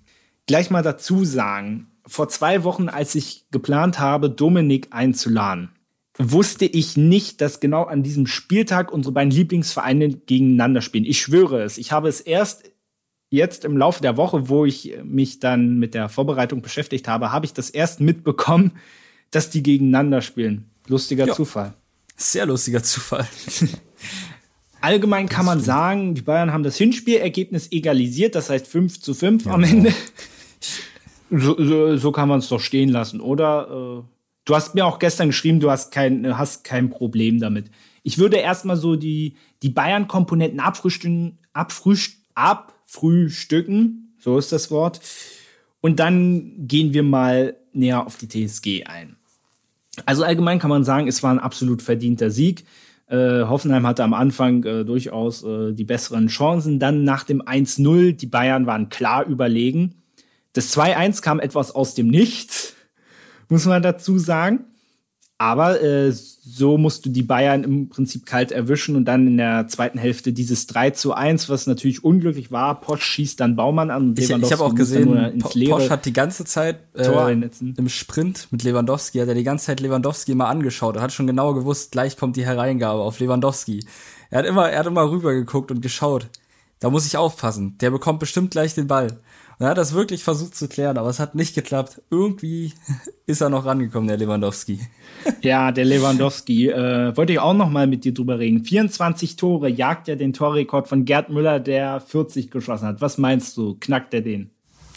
gleich mal dazu sagen, vor zwei Wochen, als ich geplant habe, Dominik einzuladen, wusste ich nicht, dass genau an diesem Spieltag unsere beiden Lieblingsvereine gegeneinander spielen. Ich schwöre es. Ich habe es erst jetzt im Laufe der Woche, wo ich mich dann mit der Vorbereitung beschäftigt habe, habe ich das erst mitbekommen, dass die gegeneinander spielen. Lustiger ja. Zufall. Sehr lustiger Zufall. Allgemein kann man sagen, die Bayern haben das Hinspielergebnis egalisiert, das heißt 5 zu 5 ja, am Ende. So, so, so kann man es doch stehen lassen, oder? Äh, du hast mir auch gestern geschrieben, du hast kein, hast kein Problem damit. Ich würde erstmal so die, die Bayern-Komponenten abfrühstücken, abfrühst, abfrühstücken, so ist das Wort. Und dann gehen wir mal näher auf die TSG ein. Also allgemein kann man sagen, es war ein absolut verdienter Sieg. Äh, Hoffenheim hatte am Anfang äh, durchaus äh, die besseren Chancen. Dann nach dem 1-0, die Bayern waren klar überlegen. Das 2-1 kam etwas aus dem Nichts, muss man dazu sagen. Aber äh, so musst du die Bayern im Prinzip kalt erwischen und dann in der zweiten Hälfte dieses 3 zu 1, was natürlich unglücklich war. Posch schießt dann Baumann an. Ich, ich habe auch gesehen, Posch hat die ganze Zeit äh, im Sprint mit Lewandowski, hat er die ganze Zeit Lewandowski immer angeschaut. Er hat schon genau gewusst, gleich kommt die Hereingabe auf Lewandowski. Er hat immer, er hat immer rübergeguckt und geschaut. Da muss ich aufpassen. Der bekommt bestimmt gleich den Ball. Er hat das wirklich versucht zu klären, aber es hat nicht geklappt. Irgendwie ist er noch rangekommen, der Lewandowski. Ja, der Lewandowski. Äh, wollte ich auch noch mal mit dir drüber reden. 24 Tore jagt ja den Torrekord von Gerd Müller, der 40 geschossen hat. Was meinst du? Knackt er den?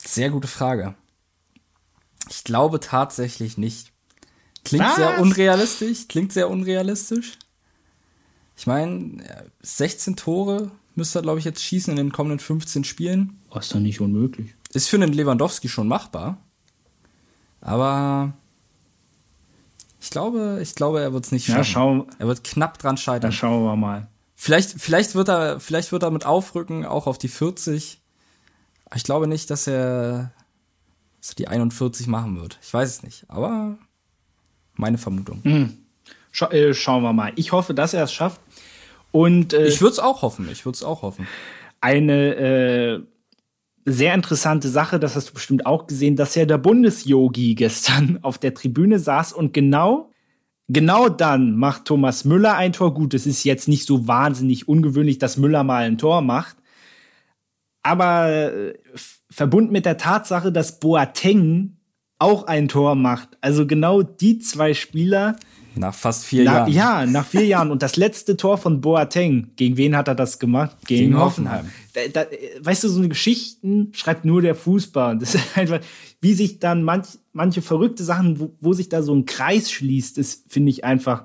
Sehr gute Frage. Ich glaube tatsächlich nicht. Klingt Was? sehr unrealistisch. Klingt sehr unrealistisch. Ich meine, 16 Tore müsste er, glaube ich, jetzt schießen in den kommenden 15 Spielen. Ist doch nicht unmöglich. Ist für einen Lewandowski schon machbar. Aber ich glaube, ich glaube, er wird es nicht schaffen. Ja, schau, er wird knapp dran scheitern. Da schauen wir mal. Vielleicht, vielleicht wird er, vielleicht wird er mit aufrücken, auch auf die 40. Ich glaube nicht, dass er, dass er die 41 machen wird. Ich weiß es nicht, aber meine Vermutung. Mhm. Scha äh, schauen wir mal. Ich hoffe, dass er es schafft. Und äh, ich würde es auch hoffen. Ich würde es auch hoffen. Eine äh, sehr interessante Sache, das hast du bestimmt auch gesehen, dass ja der Bundesyogi gestern auf der Tribüne saß und genau Genau dann macht Thomas Müller ein Tor. Gut, es ist jetzt nicht so wahnsinnig ungewöhnlich, dass Müller mal ein Tor macht. Aber äh, verbunden mit der Tatsache, dass Boateng auch ein Tor macht. Also genau die zwei Spieler, nach fast vier Na, Jahren. Ja, nach vier Jahren. Und das letzte Tor von Boateng, gegen wen hat er das gemacht? Gegen, gegen Hoffenheim. Da, da, weißt du, so eine Geschichten schreibt nur der Fußball. Das ist einfach, wie sich dann manch, manche verrückte Sachen, wo, wo sich da so ein Kreis schließt, das finde ich einfach,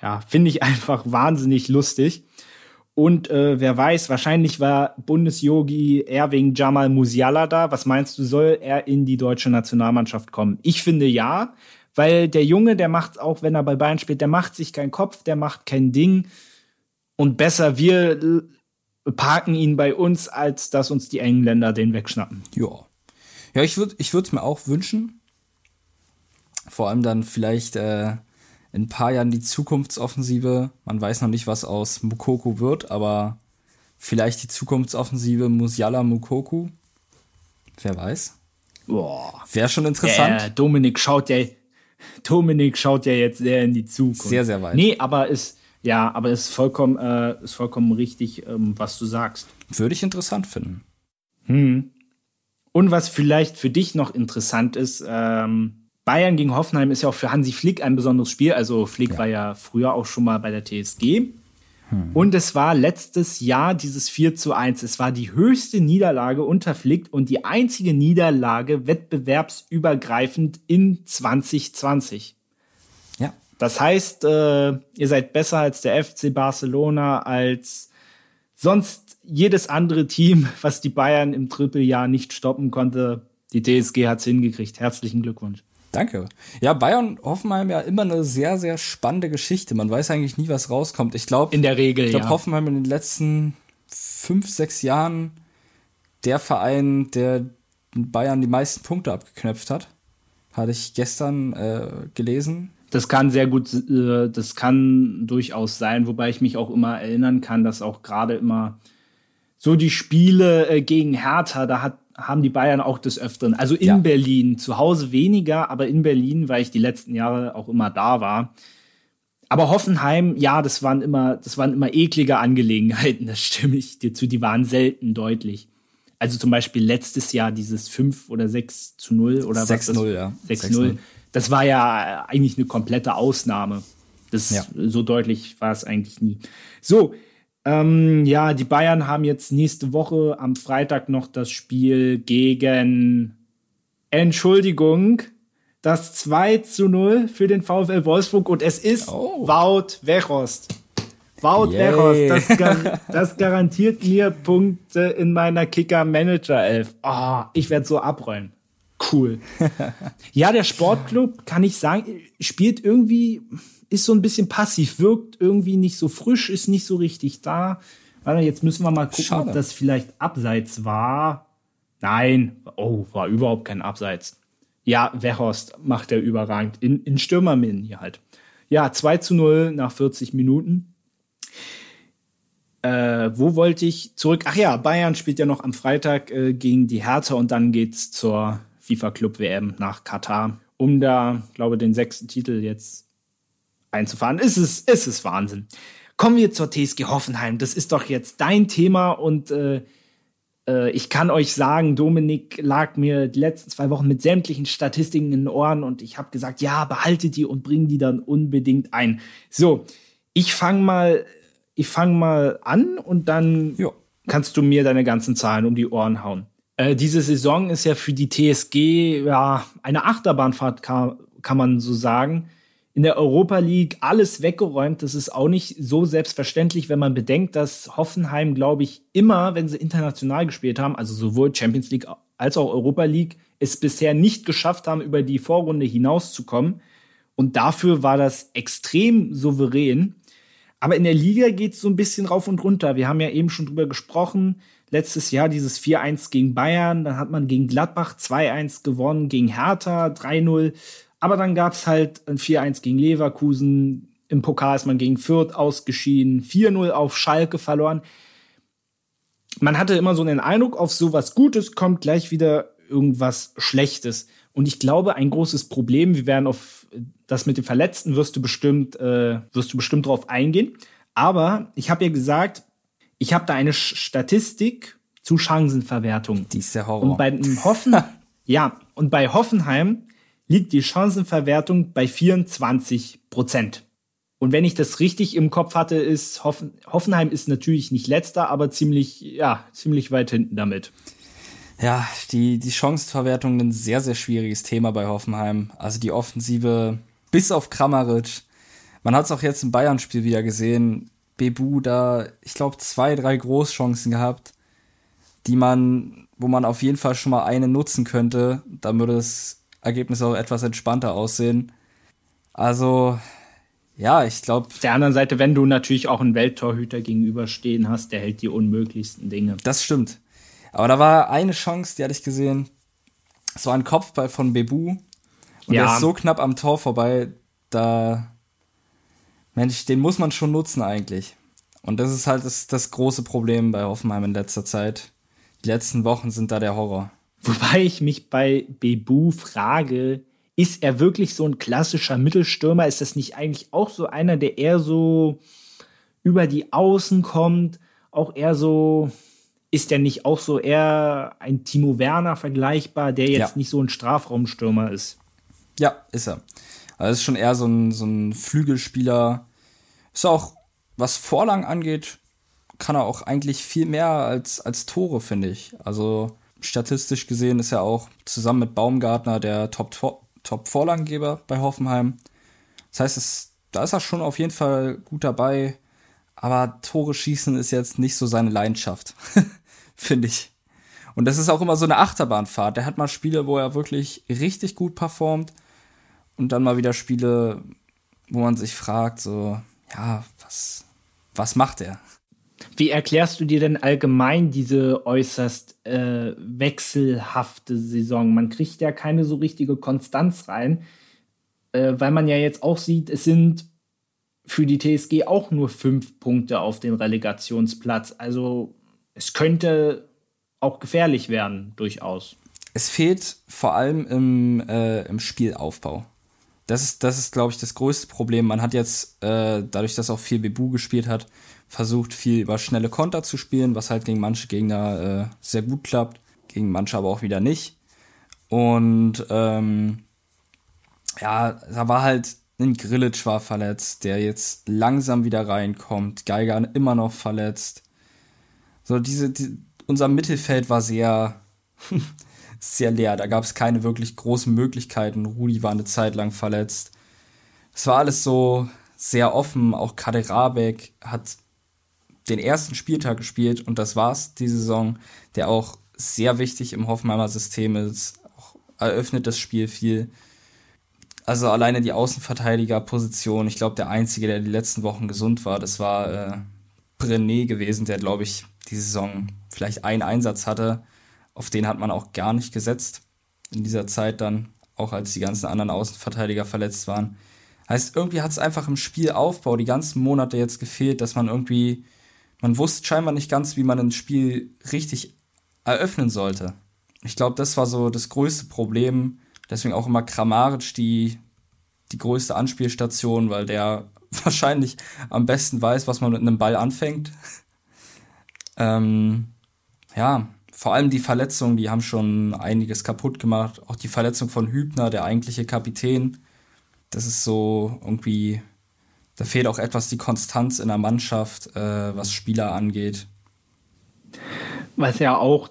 ja, finde ich einfach wahnsinnig lustig. Und äh, wer weiß, wahrscheinlich war Bundesjogi Erwing Jamal Musiala da. Was meinst du, soll er in die deutsche Nationalmannschaft kommen? Ich finde ja, weil der Junge, der macht auch, wenn er bei Bayern spielt, der macht sich keinen Kopf, der macht kein Ding. Und besser wir parken ihn bei uns, als dass uns die Engländer den wegschnappen. Ja. Ja, ich würde ich es mir auch wünschen. Vor allem dann vielleicht äh, in ein paar Jahren die Zukunftsoffensive. Man weiß noch nicht, was aus Mukoko wird, aber vielleicht die Zukunftsoffensive Musiala Mukoku. Wer weiß. Wäre schon interessant. Äh, Dominik schaut ja Dominik schaut ja jetzt sehr in die Zukunft. Sehr, sehr weit. Nee, aber ist, ja, aber ist vollkommen, äh, ist vollkommen richtig, ähm, was du sagst. Würde ich interessant finden. Hm. Und was vielleicht für dich noch interessant ist, ähm, Bayern gegen Hoffenheim ist ja auch für Hansi Flick ein besonderes Spiel. Also Flick ja. war ja früher auch schon mal bei der TSG. Hm. Und es war letztes Jahr dieses 4 zu 1. Es war die höchste Niederlage unter Flick und die einzige Niederlage wettbewerbsübergreifend in 2020. Ja. Das heißt, äh, ihr seid besser als der FC Barcelona, als sonst jedes andere Team, was die Bayern im Trippeljahr nicht stoppen konnte. Die TSG hat es hingekriegt. Herzlichen Glückwunsch. Danke. Ja, Bayern Hoffenheim ja immer eine sehr, sehr spannende Geschichte. Man weiß eigentlich nie, was rauskommt. Ich glaube, in der Regel, ich glaube, ja. Hoffenheim in den letzten fünf, sechs Jahren der Verein, der Bayern die meisten Punkte abgeknöpft hat. Hatte ich gestern äh, gelesen. Das kann sehr gut, äh, das kann durchaus sein, wobei ich mich auch immer erinnern kann, dass auch gerade immer so die Spiele äh, gegen Hertha, da hat haben die Bayern auch des Öfteren. Also in ja. Berlin, zu Hause weniger, aber in Berlin, weil ich die letzten Jahre auch immer da war. Aber Hoffenheim, ja, das waren immer, das waren immer eklige Angelegenheiten, das stimme ich dir zu, die waren selten deutlich. Also zum Beispiel letztes Jahr dieses 5 oder 6 zu 0 oder 6 was? 0, ja. 6-0. Das war ja eigentlich eine komplette Ausnahme. Das ja. so deutlich war es eigentlich nie. So, ähm, ja, die Bayern haben jetzt nächste Woche am Freitag noch das Spiel gegen Entschuldigung, das 2 zu 0 für den VfL Wolfsburg und es ist oh. Wout Weghorst. Wout Weghorst, das, gar, das, garantiert mir Punkte in meiner Kicker-Manager-Elf. Oh, ich werde so abräumen. Cool. ja, der Sportclub, kann ich sagen, spielt irgendwie ist so ein bisschen passiv, wirkt irgendwie nicht so frisch, ist nicht so richtig da. Warte, jetzt müssen wir mal gucken, Schade. ob das vielleicht abseits war. Nein, oh, war überhaupt kein Abseits. Ja, Wehorst macht er überragend. In, in Stürmermin hier halt. Ja, 2 zu 0 nach 40 Minuten. Äh, wo wollte ich zurück? Ach ja, Bayern spielt ja noch am Freitag äh, gegen die Hertha und dann geht's zur FIFA Club WM nach Katar, um da, glaube den sechsten Titel jetzt einzufahren. Es ist, es ist Wahnsinn. Kommen wir zur TSG Hoffenheim. Das ist doch jetzt dein Thema und äh, äh, ich kann euch sagen, Dominik lag mir die letzten zwei Wochen mit sämtlichen Statistiken in den Ohren und ich habe gesagt, ja, behalte die und bring die dann unbedingt ein. So, ich fange mal, ich fange mal an und dann jo. kannst du mir deine ganzen Zahlen um die Ohren hauen. Äh, diese Saison ist ja für die TSG ja eine Achterbahnfahrt, kann, kann man so sagen in der Europa League alles weggeräumt. Das ist auch nicht so selbstverständlich, wenn man bedenkt, dass Hoffenheim, glaube ich, immer, wenn sie international gespielt haben, also sowohl Champions League als auch Europa League, es bisher nicht geschafft haben, über die Vorrunde hinauszukommen. Und dafür war das extrem souverän. Aber in der Liga geht es so ein bisschen rauf und runter. Wir haben ja eben schon drüber gesprochen. Letztes Jahr dieses 4-1 gegen Bayern, dann hat man gegen Gladbach 2-1 gewonnen, gegen Hertha 3-0. Aber dann gab es halt ein 4-1 gegen Leverkusen, Im Pokal ist man gegen Fürth ausgeschieden, 4-0 auf Schalke verloren. Man hatte immer so den Eindruck, auf sowas Gutes kommt gleich wieder irgendwas Schlechtes. Und ich glaube, ein großes Problem, wir werden auf das mit den Verletzten wirst du bestimmt, äh, wirst du bestimmt drauf eingehen. Aber ich habe ja gesagt, ich habe da eine Statistik zu Chancenverwertung. Die ist der Horror. Und bei Hoffen, ja, und bei Hoffenheim liegt die Chancenverwertung bei 24 Prozent. Und wenn ich das richtig im Kopf hatte, ist Hoffen, Hoffenheim ist natürlich nicht letzter, aber ziemlich, ja, ziemlich weit hinten damit. Ja, die, die Chancenverwertung ein sehr, sehr schwieriges Thema bei Hoffenheim. Also die Offensive bis auf Kramaric. Man hat es auch jetzt im Bayern-Spiel wieder gesehen. Bebu da, ich glaube, zwei, drei Großchancen gehabt, die man, wo man auf jeden Fall schon mal eine nutzen könnte. Dann würde das Ergebnis auch etwas entspannter aussehen. Also, ja, ich glaube. Auf der anderen Seite, wenn du natürlich auch einen Welttorhüter gegenüberstehen hast, der hält die unmöglichsten Dinge. Das stimmt. Aber da war eine Chance, die hatte ich gesehen. Es war ein Kopfball von Bebu. Und ja. der ist so knapp am Tor vorbei, da. Mensch, den muss man schon nutzen eigentlich. Und das ist halt das, das große Problem bei Hoffenheim in letzter Zeit. Die letzten Wochen sind da der Horror. Wobei ich mich bei Bebu frage, ist er wirklich so ein klassischer Mittelstürmer? Ist das nicht eigentlich auch so einer, der eher so über die Außen kommt, auch eher so ist der nicht auch so eher ein Timo Werner vergleichbar, der jetzt ja. nicht so ein Strafraumstürmer ist? Ja, ist er. Also ist schon eher so ein, so ein Flügelspieler. Ist auch, was Vorlang angeht, kann er auch eigentlich viel mehr als, als Tore, finde ich. Also statistisch gesehen ist er auch zusammen mit Baumgartner der Top-Vorlagengeber Top bei Hoffenheim. Das heißt, es, da ist er schon auf jeden Fall gut dabei. Aber Tore schießen ist jetzt nicht so seine Leidenschaft. finde ich. Und das ist auch immer so eine Achterbahnfahrt. Der hat mal Spiele, wo er wirklich richtig gut performt und dann mal wieder Spiele, wo man sich fragt, so, ja, was, was macht er? Wie erklärst du dir denn allgemein diese äußerst äh, wechselhafte Saison? Man kriegt ja keine so richtige Konstanz rein, äh, weil man ja jetzt auch sieht, es sind für die TSG auch nur fünf Punkte auf den Relegationsplatz. Also es könnte auch gefährlich werden, durchaus. Es fehlt vor allem im, äh, im Spielaufbau. Das ist, das ist, glaube ich, das größte Problem. Man hat jetzt, äh, dadurch, dass auch viel Bebu gespielt hat, versucht, viel über schnelle Konter zu spielen, was halt gegen manche Gegner äh, sehr gut klappt, gegen manche aber auch wieder nicht. Und ähm, ja, da war halt ein Grillitsch war verletzt, der jetzt langsam wieder reinkommt. Geiger immer noch verletzt. So, diese, die, unser Mittelfeld war sehr, sehr leer. Da gab es keine wirklich großen Möglichkeiten. Rudi war eine Zeit lang verletzt. Es war alles so sehr offen. Auch Kader Rabeck hat den ersten Spieltag gespielt und das war's die Saison, der auch sehr wichtig im Hoffenheimer System ist. Auch eröffnet das Spiel viel. Also alleine die Außenverteidigerposition. Ich glaube, der einzige, der die letzten Wochen gesund war, das war äh, Brené gewesen, der glaube ich die Saison vielleicht einen Einsatz hatte. Auf den hat man auch gar nicht gesetzt in dieser Zeit dann, auch als die ganzen anderen Außenverteidiger verletzt waren. Heißt, irgendwie hat es einfach im Spielaufbau die ganzen Monate jetzt gefehlt, dass man irgendwie, man wusste scheinbar nicht ganz, wie man ein Spiel richtig eröffnen sollte. Ich glaube, das war so das größte Problem. Deswegen auch immer Kramaric die, die größte Anspielstation, weil der wahrscheinlich am besten weiß, was man mit einem Ball anfängt. Ähm, ja, vor allem die Verletzungen, die haben schon einiges kaputt gemacht. Auch die Verletzung von Hübner, der eigentliche Kapitän. Das ist so irgendwie, da fehlt auch etwas die Konstanz in der Mannschaft, äh, was Spieler angeht. Was ja auch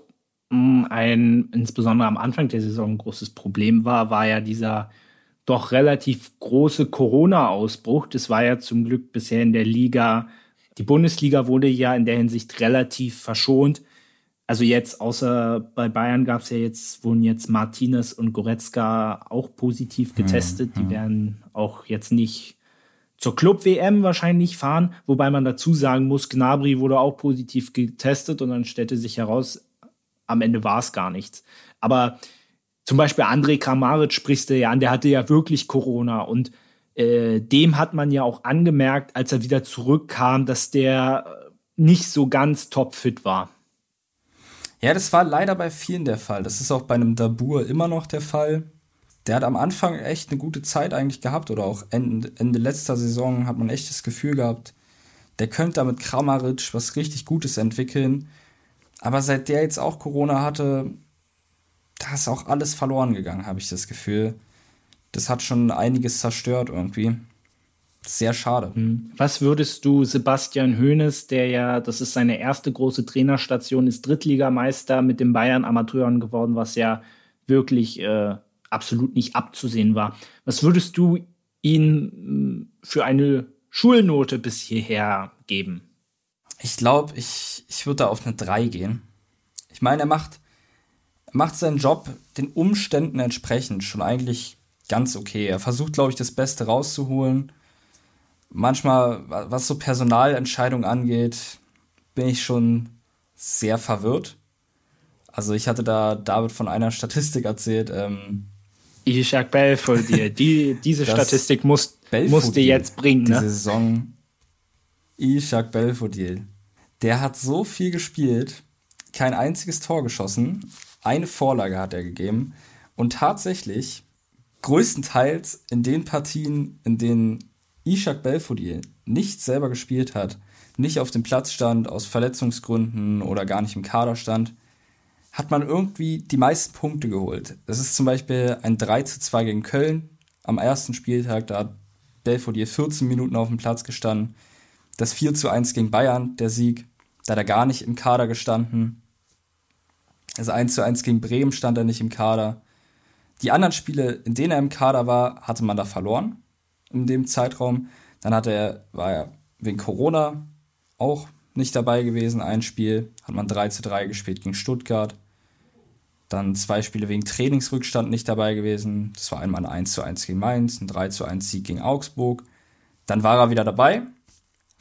mh, hm, ein, insbesondere am Anfang der Saison, ein großes Problem war, war ja dieser doch relativ große Corona-Ausbruch. Das war ja zum Glück bisher in der Liga die Bundesliga wurde ja in der Hinsicht relativ verschont. Also jetzt, außer bei Bayern gab es ja jetzt, wurden jetzt Martinez und Goretzka auch positiv getestet. Mhm. Die werden auch jetzt nicht zur Club-WM wahrscheinlich fahren, wobei man dazu sagen muss, Gnabry wurde auch positiv getestet und dann stellte sich heraus, am Ende war es gar nichts. Aber zum Beispiel André Kramaric sprichst du ja an, der hatte ja wirklich Corona und äh, dem hat man ja auch angemerkt, als er wieder zurückkam, dass der nicht so ganz topfit war. Ja, das war leider bei vielen der Fall. Das ist auch bei einem Dabur immer noch der Fall. Der hat am Anfang echt eine gute Zeit eigentlich gehabt oder auch Ende, Ende letzter Saison hat man echt das Gefühl gehabt, der könnte da mit Kramaric was richtig Gutes entwickeln. Aber seit der jetzt auch Corona hatte, da ist auch alles verloren gegangen, habe ich das Gefühl. Das hat schon einiges zerstört irgendwie. Sehr schade. Hm. Was würdest du Sebastian Hoeneß, der ja, das ist seine erste große Trainerstation, ist Drittligameister mit den Bayern Amateuren geworden, was ja wirklich äh, absolut nicht abzusehen war. Was würdest du ihm hm, für eine Schulnote bis hierher geben? Ich glaube, ich, ich würde da auf eine 3 gehen. Ich meine, er macht, er macht seinen Job den Umständen entsprechend schon eigentlich ganz okay. Er versucht, glaube ich, das Beste rauszuholen. Manchmal, was so Personalentscheidungen angeht, bin ich schon sehr verwirrt. Also ich hatte da David von einer Statistik erzählt. Ähm, Ishak Belfodil, die, diese Statistik muss, musst du jetzt bringen. Ne? Diese Saison Ishak Belfodil. Der hat so viel gespielt, kein einziges Tor geschossen, eine Vorlage hat er gegeben und tatsächlich größtenteils in den Partien, in denen Ishak Belfodil nicht selber gespielt hat, nicht auf dem Platz stand, aus Verletzungsgründen oder gar nicht im Kader stand, hat man irgendwie die meisten Punkte geholt. Das ist zum Beispiel ein 3 zu 2 gegen Köln am ersten Spieltag, da hat Belfodil 14 Minuten auf dem Platz gestanden. Das 4 zu 1 gegen Bayern, der Sieg, da hat er gar nicht im Kader gestanden. Das 1 zu 1 gegen Bremen stand er nicht im Kader. Die anderen Spiele, in denen er im Kader war, hatte man da verloren in dem Zeitraum. Dann hat er, war er wegen Corona auch nicht dabei gewesen. Ein Spiel hat man 3 zu 3 gespielt gegen Stuttgart. Dann zwei Spiele wegen Trainingsrückstand nicht dabei gewesen. Das war einmal ein 1 zu 1 gegen Mainz, ein 3 zu 1 Sieg gegen Augsburg. Dann war er wieder dabei.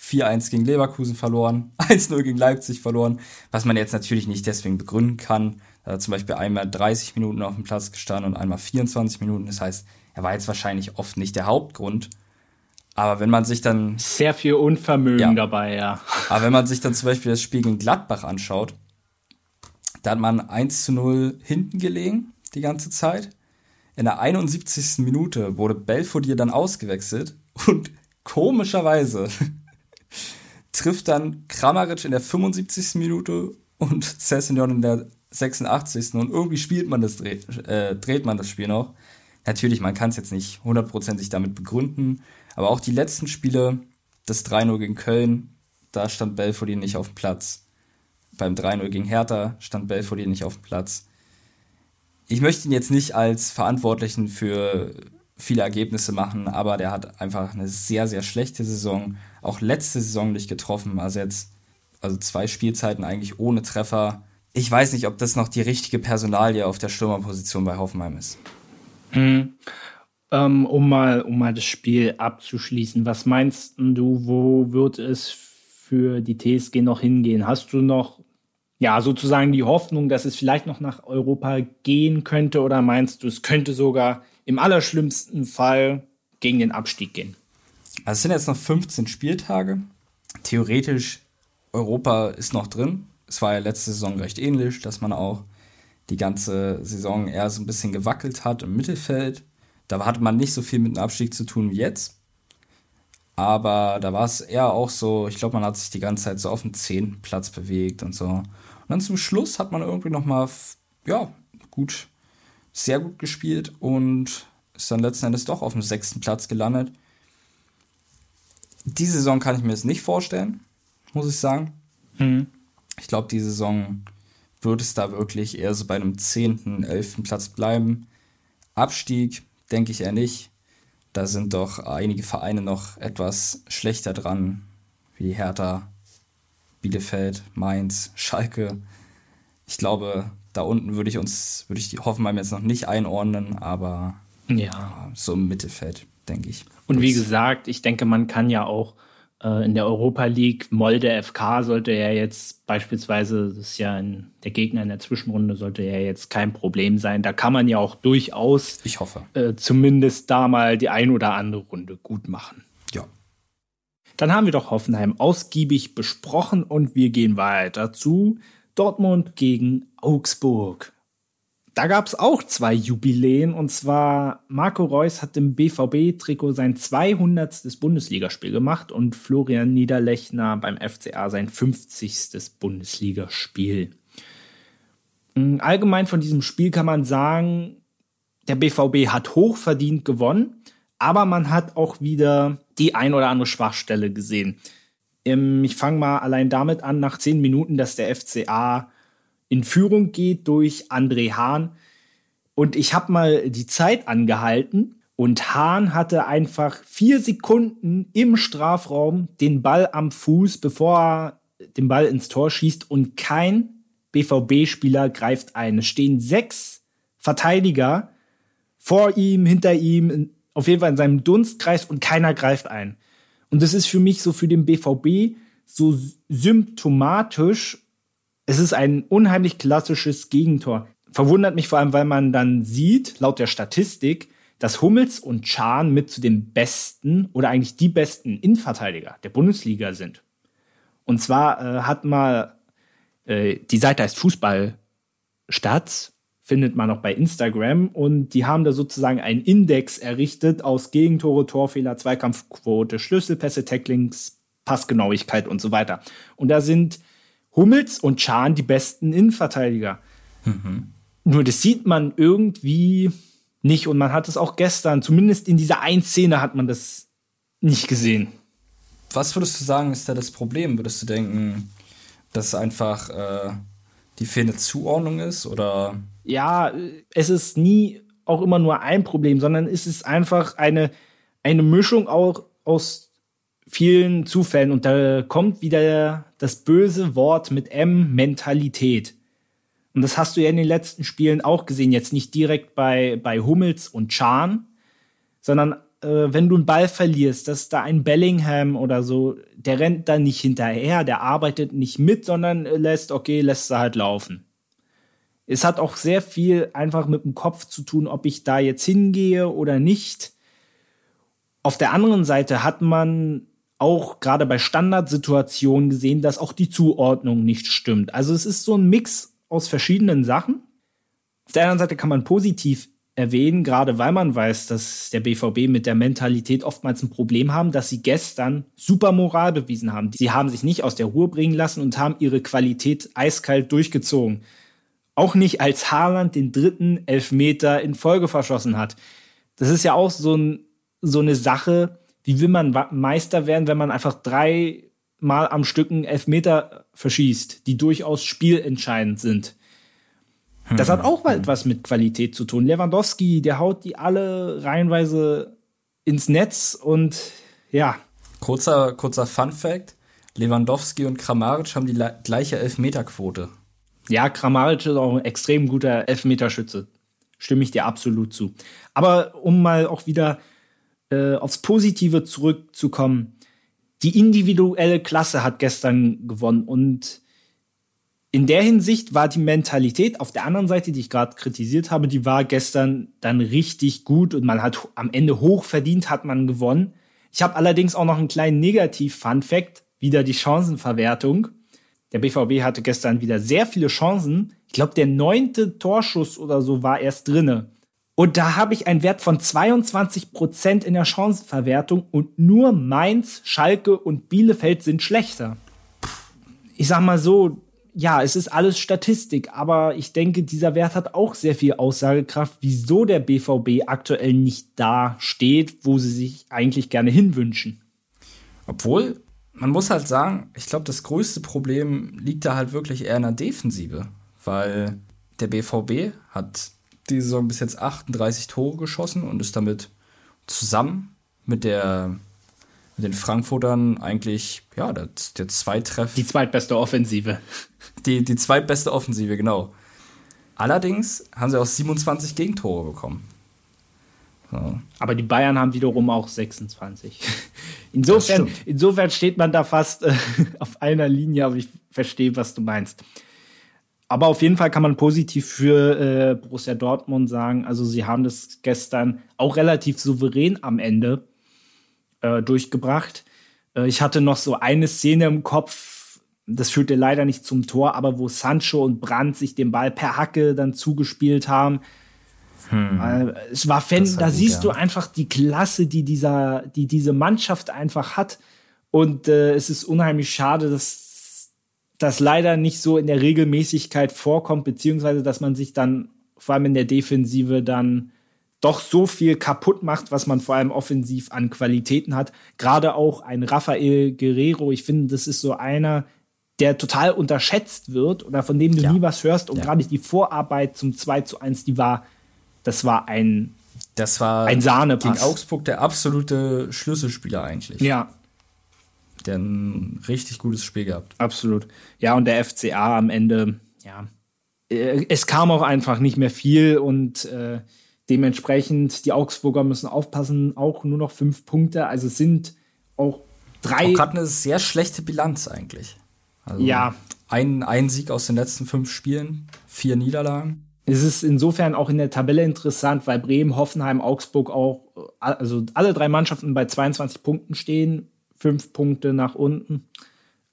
4-1 gegen Leverkusen verloren, 1-0 gegen Leipzig verloren, was man jetzt natürlich nicht deswegen begründen kann. Da hat zum Beispiel einmal 30 Minuten auf dem Platz gestanden und einmal 24 Minuten. Das heißt, er war jetzt wahrscheinlich oft nicht der Hauptgrund. Aber wenn man sich dann. Sehr viel Unvermögen ja. dabei, ja. Aber wenn man sich dann zum Beispiel das Spiel gegen Gladbach anschaut, da hat man 1 zu 0 hinten gelegen die ganze Zeit. In der 71. Minute wurde Belfodil dann ausgewechselt und komischerweise trifft dann Kramaric in der 75. Minute und Cessignon in der 86. Und irgendwie spielt man das, äh, dreht man das Spiel noch. Natürlich, man kann es jetzt nicht hundertprozentig damit begründen, aber auch die letzten Spiele, das 3-0 gegen Köln, da stand Belfodil nicht auf dem Platz. Beim 3-0 gegen Hertha stand Belfodil nicht auf dem Platz. Ich möchte ihn jetzt nicht als Verantwortlichen für viele Ergebnisse machen, aber der hat einfach eine sehr, sehr schlechte Saison. Auch letzte Saison nicht getroffen. Also jetzt, also zwei Spielzeiten eigentlich ohne Treffer. Ich weiß nicht, ob das noch die richtige Personalie auf der Stürmerposition bei Hoffenheim ist. Mhm. Ähm, um, mal, um mal das Spiel abzuschließen, was meinst du, wo wird es für die TSG noch hingehen? Hast du noch ja, sozusagen die Hoffnung, dass es vielleicht noch nach Europa gehen könnte oder meinst du, es könnte sogar im allerschlimmsten Fall gegen den Abstieg gehen? Also es sind jetzt noch 15 Spieltage. Theoretisch Europa ist noch drin. Es war ja letzte Saison recht ähnlich, dass man auch die ganze Saison eher so ein bisschen gewackelt hat im Mittelfeld. Da hatte man nicht so viel mit dem Abstieg zu tun wie jetzt. Aber da war es eher auch so, ich glaube, man hat sich die ganze Zeit so auf den zehnten Platz bewegt und so. Und dann zum Schluss hat man irgendwie nochmal, ja, gut, sehr gut gespielt und ist dann letzten Endes doch auf dem sechsten Platz gelandet. Die Saison kann ich mir jetzt nicht vorstellen, muss ich sagen. Mhm. Ich glaube, die Saison wird es da wirklich eher so bei einem zehnten, elften Platz bleiben. Abstieg denke ich eher nicht. Da sind doch einige Vereine noch etwas schlechter dran, wie Hertha, Bielefeld, Mainz, Schalke. Ich glaube, da unten würde ich uns, würde ich die Hoffenheim jetzt noch nicht einordnen, aber ja. so im Mittelfeld, denke ich. Und wie gesagt, ich denke, man kann ja auch in der Europa League. Molde FK sollte ja jetzt beispielsweise, das ist ja ein, der Gegner in der Zwischenrunde, sollte ja jetzt kein Problem sein. Da kann man ja auch durchaus, ich hoffe, äh, zumindest da mal die ein oder andere Runde gut machen. Ja. Dann haben wir doch Hoffenheim ausgiebig besprochen und wir gehen weiter zu Dortmund gegen Augsburg. Da gab es auch zwei Jubiläen und zwar Marco Reus hat im BVB-Trikot sein 200. Bundesligaspiel gemacht und Florian Niederlechner beim FCA sein 50. Bundesligaspiel. Mm, allgemein von diesem Spiel kann man sagen, der BVB hat hochverdient gewonnen, aber man hat auch wieder die ein oder andere Schwachstelle gesehen. Ähm, ich fange mal allein damit an, nach zehn Minuten, dass der FCA in Führung geht durch André Hahn. Und ich habe mal die Zeit angehalten und Hahn hatte einfach vier Sekunden im Strafraum den Ball am Fuß, bevor er den Ball ins Tor schießt und kein BVB-Spieler greift ein. Es stehen sechs Verteidiger vor ihm, hinter ihm, auf jeden Fall in seinem Dunstkreis und keiner greift ein. Und das ist für mich so für den BVB so symptomatisch es ist ein unheimlich klassisches Gegentor. Verwundert mich vor allem, weil man dann sieht, laut der Statistik, dass Hummels und Chan mit zu den besten oder eigentlich die besten Innenverteidiger der Bundesliga sind. Und zwar äh, hat mal, äh, die Seite heißt Fußballstats, findet man auch bei Instagram und die haben da sozusagen einen Index errichtet aus Gegentore, Torfehler, Zweikampfquote, Schlüsselpässe, Tacklings, Passgenauigkeit und so weiter. Und da sind Hummels und Chan die besten Innenverteidiger. Mhm. Nur das sieht man irgendwie nicht und man hat es auch gestern, zumindest in dieser einen Szene hat man das nicht gesehen. Was würdest du sagen, ist da das Problem? Würdest du denken, dass einfach äh, die fehlende Zuordnung ist oder? Ja, es ist nie auch immer nur ein Problem, sondern es ist einfach eine, eine Mischung auch aus vielen Zufällen und da kommt wieder das böse Wort mit M, Mentalität. Und das hast du ja in den letzten Spielen auch gesehen, jetzt nicht direkt bei, bei Hummels und Chan, sondern äh, wenn du einen Ball verlierst, dass da ein Bellingham oder so, der rennt da nicht hinterher, der arbeitet nicht mit, sondern lässt, okay, lässt er halt laufen. Es hat auch sehr viel einfach mit dem Kopf zu tun, ob ich da jetzt hingehe oder nicht. Auf der anderen Seite hat man auch gerade bei Standardsituationen gesehen, dass auch die Zuordnung nicht stimmt. Also es ist so ein Mix aus verschiedenen Sachen. Auf der anderen Seite kann man positiv erwähnen, gerade weil man weiß, dass der BVB mit der Mentalität oftmals ein Problem haben, dass sie gestern super Moral bewiesen haben. Sie haben sich nicht aus der Ruhe bringen lassen und haben ihre Qualität eiskalt durchgezogen. Auch nicht als Haaland den dritten Elfmeter in Folge verschossen hat. Das ist ja auch so, ein, so eine Sache, wie will man Meister werden, wenn man einfach drei Mal am Stück einen Elfmeter verschießt, die durchaus spielentscheidend sind? Das hat auch etwas mit Qualität zu tun. Lewandowski, der haut die alle reihenweise ins Netz und ja. Kurzer, kurzer Fun Fact. Lewandowski und Kramaric haben die gleiche Elfmeterquote. Ja, Kramaric ist auch ein extrem guter Elfmeterschütze. Stimme ich dir absolut zu. Aber um mal auch wieder äh, aufs Positive zurückzukommen, die individuelle Klasse hat gestern gewonnen und in der Hinsicht war die Mentalität auf der anderen Seite, die ich gerade kritisiert habe, die war gestern dann richtig gut und man hat am Ende hoch verdient, hat man gewonnen. Ich habe allerdings auch noch einen kleinen Negativ-Fun-Fact, wieder die Chancenverwertung. Der BVB hatte gestern wieder sehr viele Chancen. Ich glaube, der neunte Torschuss oder so war erst drinne. Und da habe ich einen Wert von 22 Prozent in der Chancenverwertung und nur Mainz, Schalke und Bielefeld sind schlechter. Ich sag mal so, ja, es ist alles Statistik, aber ich denke, dieser Wert hat auch sehr viel Aussagekraft, wieso der BVB aktuell nicht da steht, wo sie sich eigentlich gerne hinwünschen. Obwohl, man muss halt sagen, ich glaube, das größte Problem liegt da halt wirklich eher in der Defensive, weil der BVB hat die Saison bis jetzt 38 Tore geschossen und ist damit zusammen mit der mit den Frankfurtern eigentlich ja der, der Zweitreff die zweitbeste Offensive die die zweitbeste Offensive genau allerdings haben sie auch 27 Gegentore bekommen So. Aber die Bayern haben wiederum auch 26. Insofern, insofern steht man da fast äh, auf einer Linie, aber ich verstehe, was du meinst. Aber auf jeden Fall kann man positiv für äh, Borussia Dortmund sagen. Also sie haben das gestern auch relativ souverän am Ende äh, durchgebracht. Äh, ich hatte noch so eine Szene im Kopf, das führte leider nicht zum Tor, aber wo Sancho und Brandt sich den Ball per Hacke dann zugespielt haben. Hm. Es war Fan, da siehst ja. du einfach die Klasse, die dieser, die diese Mannschaft einfach hat. Und äh, es ist unheimlich schade, dass das leider nicht so in der Regelmäßigkeit vorkommt, beziehungsweise dass man sich dann vor allem in der Defensive dann doch so viel kaputt macht, was man vor allem offensiv an Qualitäten hat. Gerade auch ein Rafael Guerrero, ich finde, das ist so einer, der total unterschätzt wird oder von dem du ja. nie was hörst. Und ja. gerade die Vorarbeit zum 2 zu 1, die war, das war ein, das war ein Sahnepass. Gegen Augsburg der absolute Schlüsselspieler eigentlich. Ja, der ein richtig gutes Spiel gehabt. Absolut. Ja, und der FCA am Ende, ja, äh, es kam auch einfach nicht mehr viel und äh, dementsprechend die Augsburger müssen aufpassen, auch nur noch fünf Punkte. Also es sind auch drei. Auch gerade eine sehr schlechte Bilanz eigentlich. Also ja. Ein, ein Sieg aus den letzten fünf Spielen, vier Niederlagen. Es ist insofern auch in der Tabelle interessant, weil Bremen, Hoffenheim, Augsburg auch, äh, also alle drei Mannschaften bei 22 Punkten stehen fünf Punkte nach unten.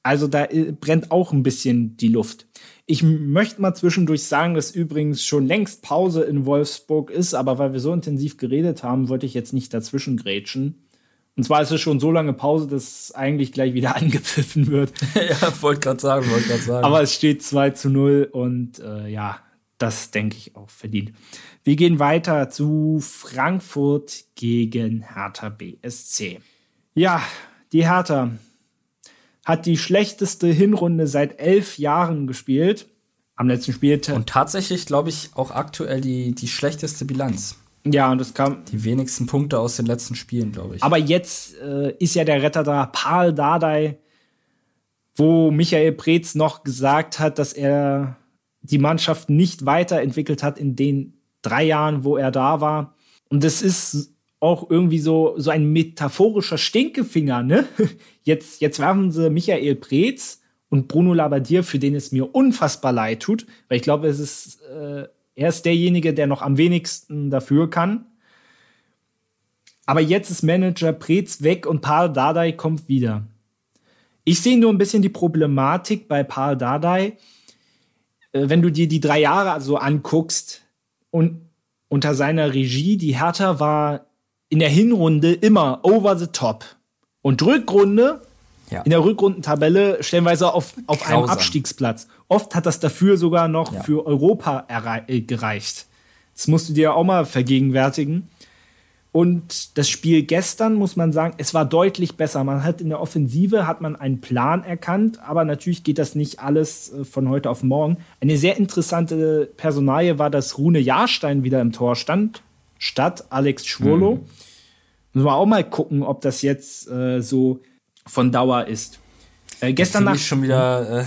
Also da äh, brennt auch ein bisschen die Luft. Ich möchte mal zwischendurch sagen, dass übrigens schon längst Pause in Wolfsburg ist, aber weil wir so intensiv geredet haben, wollte ich jetzt nicht dazwischen grätschen. Und zwar ist es schon so lange Pause, dass eigentlich gleich wieder angepfiffen wird. ja, wollte gerade sagen, wollte gerade sagen. Aber es steht 2 zu 0 und äh, ja, das denke ich auch verdient. Wir gehen weiter zu Frankfurt gegen Hertha BSC. Ja, die Hertha hat die schlechteste Hinrunde seit elf Jahren gespielt. Am letzten Spieltag. Und tatsächlich, glaube ich, auch aktuell die, die schlechteste Bilanz. Ja, und es kam. Die wenigsten Punkte aus den letzten Spielen, glaube ich. Aber jetzt äh, ist ja der Retter da, Paul Dardai, wo Michael Preetz noch gesagt hat, dass er die Mannschaft nicht weiterentwickelt hat in den drei Jahren, wo er da war. Und das ist auch irgendwie so, so ein metaphorischer Stinkefinger, ne? Jetzt, jetzt werfen sie Michael Preetz und Bruno Labbadia, für den es mir unfassbar leid tut, weil ich glaube, es ist, äh, er ist derjenige, der noch am wenigsten dafür kann. Aber jetzt ist Manager Preetz weg und Paul Dardai kommt wieder. Ich sehe nur ein bisschen die Problematik bei Paul Dardai, äh, wenn du dir die drei Jahre so anguckst und unter seiner Regie, die Hertha war in der Hinrunde immer over the top. Und Rückrunde, ja. in der Rückrundentabelle stellenweise auf, auf einem Abstiegsplatz. Oft hat das dafür sogar noch ja. für Europa äh, gereicht. Das musst du dir auch mal vergegenwärtigen. Und das Spiel gestern, muss man sagen, es war deutlich besser. Man hat in der Offensive hat man einen Plan erkannt, aber natürlich geht das nicht alles äh, von heute auf morgen. Eine sehr interessante Personalie war, dass Rune Jahrstein wieder im Tor stand statt Alex Schwurlo. Mhm. Müssen wir auch mal gucken, ob das jetzt äh, so von Dauer ist. Äh, gestern Nacht schon wieder äh,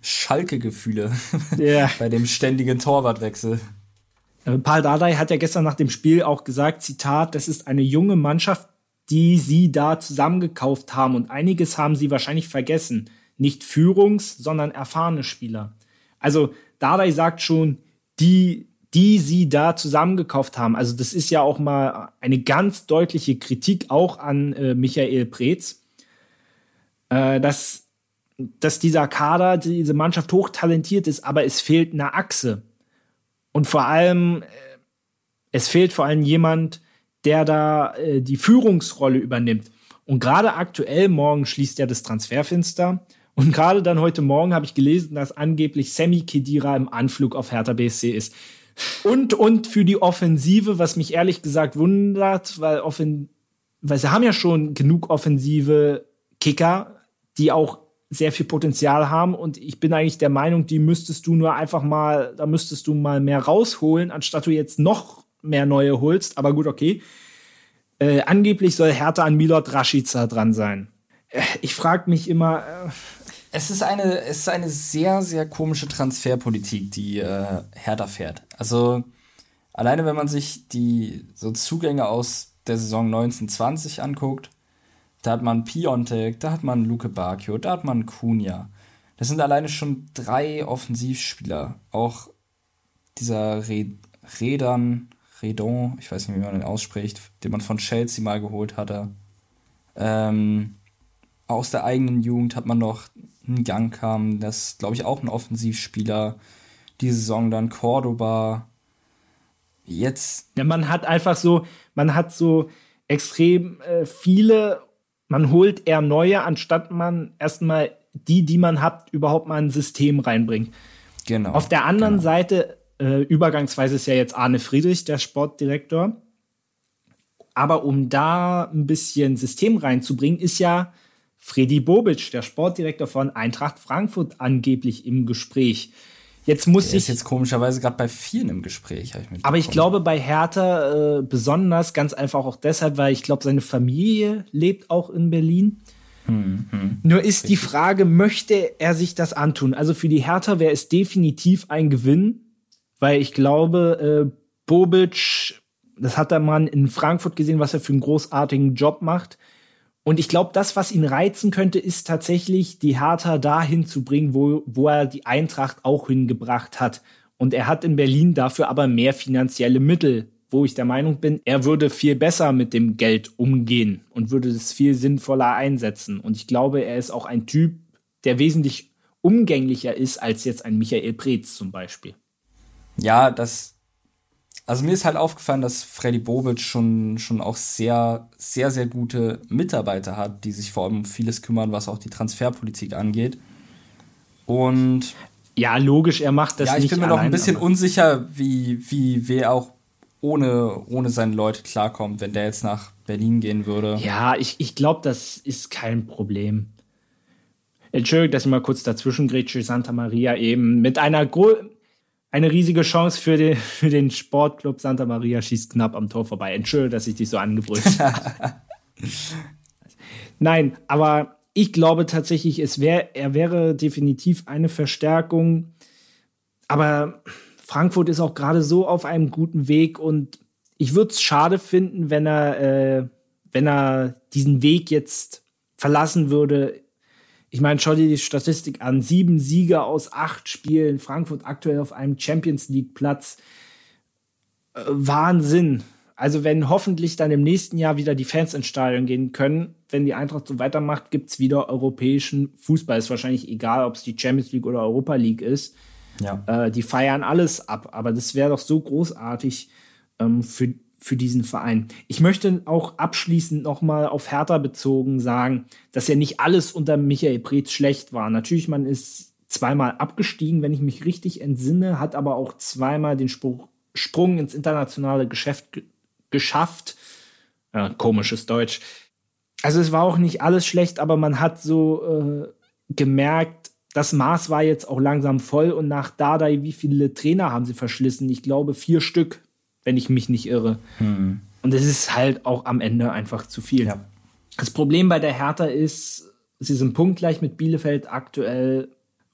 Schalke-Gefühle yeah. bei dem ständigen Torwartwechsel. Äh, Paul Dardai hat ja gestern nach dem Spiel auch gesagt, Zitat, das ist eine junge Mannschaft, die sie da zusammengekauft haben und einiges haben sie wahrscheinlich vergessen. Nicht Führungs-, sondern erfahrene Spieler. Also Dardai sagt schon, die die sie da zusammengekauft haben. Also das ist ja auch mal eine ganz deutliche Kritik auch an äh, Michael Preetz, äh, dass, dass dieser Kader, diese Mannschaft hochtalentiert ist, aber es fehlt eine Achse. Und vor allem, äh, es fehlt vor allem jemand, der da äh, die Führungsrolle übernimmt. Und gerade aktuell, morgen schließt ja das Transferfenster. Und gerade dann heute Morgen habe ich gelesen, dass angeblich Sammy Kedira im Anflug auf Hertha BSC ist. Und, und für die Offensive, was mich ehrlich gesagt wundert, weil, offen, weil sie haben ja schon genug offensive Kicker, die auch sehr viel Potenzial haben. Und ich bin eigentlich der Meinung, die müsstest du nur einfach mal, da müsstest du mal mehr rausholen, anstatt du jetzt noch mehr neue holst. Aber gut, okay. Äh, angeblich soll Hertha an Milot Rashica dran sein. Äh, ich frage mich immer, äh, es ist eine, es ist eine sehr, sehr komische Transferpolitik, die äh, Hertha fährt. Also alleine wenn man sich die so Zugänge aus der Saison 1920 anguckt, da hat man Piontek, da hat man Luke Bacchio, da hat man Cunha. Das sind alleine schon drei Offensivspieler. Auch dieser Redan, Redon, ich weiß nicht, wie man den ausspricht, den man von Chelsea mal geholt hatte. Ähm, aus der eigenen Jugend hat man noch einen Gang kam, das glaube ich auch ein Offensivspieler. Diese Saison dann Cordoba. Jetzt. Ja, man hat einfach so, man hat so extrem äh, viele, man holt eher neue, anstatt man erstmal die, die man hat, überhaupt mal ein System reinbringt. Genau. Auf der anderen genau. Seite, äh, übergangsweise ist ja jetzt Arne Friedrich, der Sportdirektor. Aber um da ein bisschen System reinzubringen, ist ja Freddy Bobic, der Sportdirektor von Eintracht Frankfurt, angeblich im Gespräch. Jetzt muss der ich. Ist jetzt komischerweise gerade bei vielen im Gespräch. Ich aber ich glaube bei Hertha äh, besonders, ganz einfach auch deshalb, weil ich glaube, seine Familie lebt auch in Berlin. Hm, hm. Nur ist die Frage, möchte er sich das antun? Also für die Hertha wäre es definitiv ein Gewinn, weil ich glaube, äh, Bobic, das hat der Mann in Frankfurt gesehen, was er für einen großartigen Job macht. Und ich glaube, das, was ihn reizen könnte, ist tatsächlich, die Hertha dahin zu bringen, wo, wo er die Eintracht auch hingebracht hat. Und er hat in Berlin dafür aber mehr finanzielle Mittel, wo ich der Meinung bin, er würde viel besser mit dem Geld umgehen und würde es viel sinnvoller einsetzen. Und ich glaube, er ist auch ein Typ, der wesentlich umgänglicher ist als jetzt ein Michael Preetz zum Beispiel. Ja, das, also mir ist halt aufgefallen, dass Freddy Bobic schon, schon auch sehr, sehr, sehr gute Mitarbeiter hat, die sich vor allem um vieles kümmern, was auch die Transferpolitik angeht. Und ja, logisch, er macht das nicht. Ja, ich bin mir noch ein bisschen unsicher, wie, wie wer auch ohne, ohne seine Leute klarkommt, wenn der jetzt nach Berlin gehen würde. Ja, ich, ich glaube, das ist kein Problem. Entschuldigung, dass ich mal kurz dazwischen grätsche, Santa Maria eben mit einer eine riesige Chance für den, für den Sportclub Santa Maria schießt knapp am Tor vorbei. Entschuldige, dass ich dich so angebrüllt habe. Nein, aber ich glaube tatsächlich, es wär, er wäre definitiv eine Verstärkung. Aber Frankfurt ist auch gerade so auf einem guten Weg und ich würde es schade finden, wenn er, äh, wenn er diesen Weg jetzt verlassen würde ich meine, schau dir die Statistik an. Sieben Siege aus acht Spielen. Frankfurt aktuell auf einem Champions League Platz. Äh, Wahnsinn. Also wenn hoffentlich dann im nächsten Jahr wieder die Fans ins Stadion gehen können, wenn die Eintracht so weitermacht, gibt es wieder europäischen Fußball. Ist wahrscheinlich egal, ob es die Champions League oder Europa League ist. Ja. Äh, die feiern alles ab. Aber das wäre doch so großartig ähm, für, für diesen Verein. Ich möchte auch abschließend nochmal auf Hertha bezogen sagen, dass ja nicht alles unter Michael Preetz schlecht war. Natürlich, man ist zweimal abgestiegen, wenn ich mich richtig entsinne, hat aber auch zweimal den Spruch, Sprung ins internationale Geschäft ge geschafft. Ja, komisches Deutsch. Also es war auch nicht alles schlecht, aber man hat so äh, gemerkt, das Maß war jetzt auch langsam voll und nach Dardai, wie viele Trainer haben sie verschlissen? Ich glaube vier Stück wenn ich mich nicht irre. Mhm. Und es ist halt auch am Ende einfach zu viel. Ja. Das Problem bei der Hertha ist, sie sind punktgleich mit Bielefeld aktuell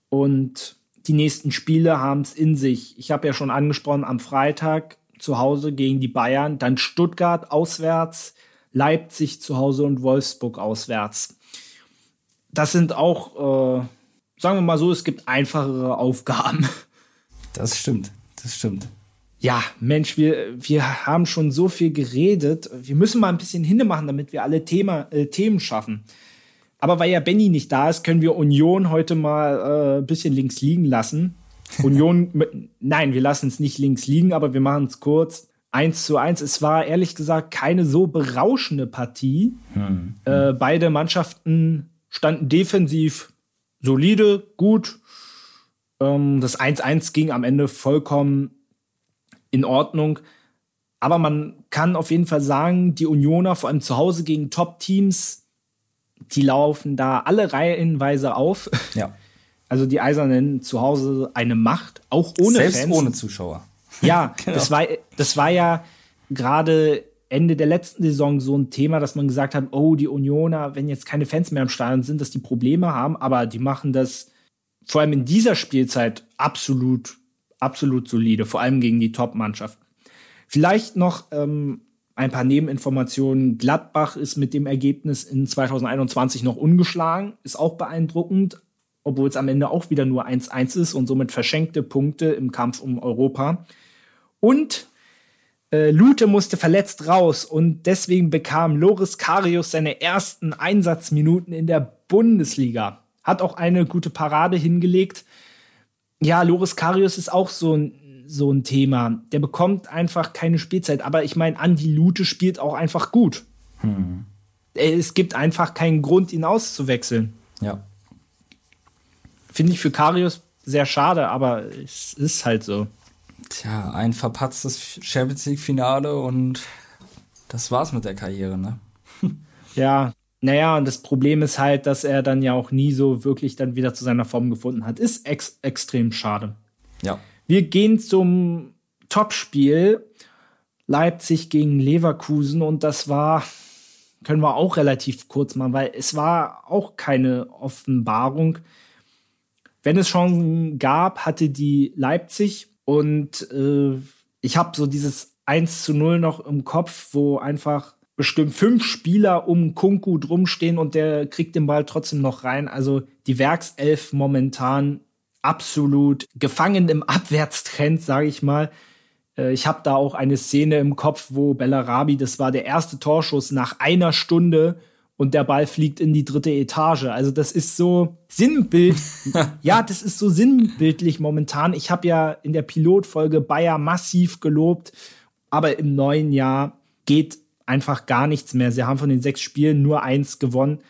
und die nächsten Spiele haben es in sich. Ich habe ja schon angesprochen, am Freitag zu Hause gegen die Bayern, dann Stuttgart auswärts, Leipzig zu Hause und Wolfsburg auswärts. Das sind auch, äh, sagen wir mal so, es gibt einfachere Aufgaben. Das stimmt, das stimmt. Ja, Mensch, wir, wir haben schon so viel geredet. Wir müssen mal ein bisschen hinmachen, damit wir alle Thema, äh, Themen schaffen. Aber weil ja Benny nicht da ist, können wir Union heute mal äh, ein bisschen links liegen lassen. Union, nein, wir lassen es nicht links liegen, aber wir machen es kurz. Eins zu eins. Es war ehrlich gesagt keine so berauschende Partie. Hm. Äh, beide Mannschaften standen defensiv solide, gut. Ähm, das 1-1 ging am Ende vollkommen in Ordnung. Aber man kann auf jeden Fall sagen, die Unioner, vor allem zu Hause gegen Top-Teams, die laufen da alle reihenweise auf. Ja. Also die Eisernen zu Hause eine Macht, auch ohne Selbst Fans. ohne Zuschauer. Ja, genau. das, war, das war ja gerade Ende der letzten Saison so ein Thema, dass man gesagt hat, oh, die Unioner, wenn jetzt keine Fans mehr im Stadion sind, dass die Probleme haben, aber die machen das vor allem in dieser Spielzeit absolut absolut solide, vor allem gegen die Top-Mannschaften. Vielleicht noch ähm, ein paar Nebeninformationen. Gladbach ist mit dem Ergebnis in 2021 noch ungeschlagen, ist auch beeindruckend, obwohl es am Ende auch wieder nur 1-1 ist und somit verschenkte Punkte im Kampf um Europa. Und äh, Lute musste verletzt raus und deswegen bekam Loris Karius seine ersten Einsatzminuten in der Bundesliga. Hat auch eine gute Parade hingelegt. Ja, Loris Karius ist auch so ein, so ein Thema. Der bekommt einfach keine Spielzeit. Aber ich meine, Andi Lute spielt auch einfach gut. Hm. Es gibt einfach keinen Grund, ihn auszuwechseln. Ja. Finde ich für Karius sehr schade, aber es ist halt so. Tja, ein verpatztes Champions League-Finale und das war's mit der Karriere, ne? ja, naja, und das Problem ist halt, dass er dann ja auch nie so wirklich dann wieder zu seiner Form gefunden hat. Ist ex extrem schade. Ja. Wir gehen zum Topspiel Leipzig gegen Leverkusen und das war, können wir auch relativ kurz machen, weil es war auch keine Offenbarung. Wenn es Chancen gab, hatte die Leipzig und äh, ich habe so dieses 1 zu 0 noch im Kopf, wo einfach bestimmt fünf Spieler um Kunku drumstehen und der kriegt den Ball trotzdem noch rein. Also die Werkself momentan absolut gefangen im Abwärtstrend, sage ich mal. Äh, ich habe da auch eine Szene im Kopf, wo Bellarabi, das war der erste Torschuss nach einer Stunde und der Ball fliegt in die dritte Etage. Also das ist so Sinnbild. ja, das ist so sinnbildlich momentan. Ich habe ja in der Pilotfolge Bayer massiv gelobt, aber im neuen Jahr geht einfach gar nichts mehr. Sie haben von den sechs Spielen nur eins gewonnen.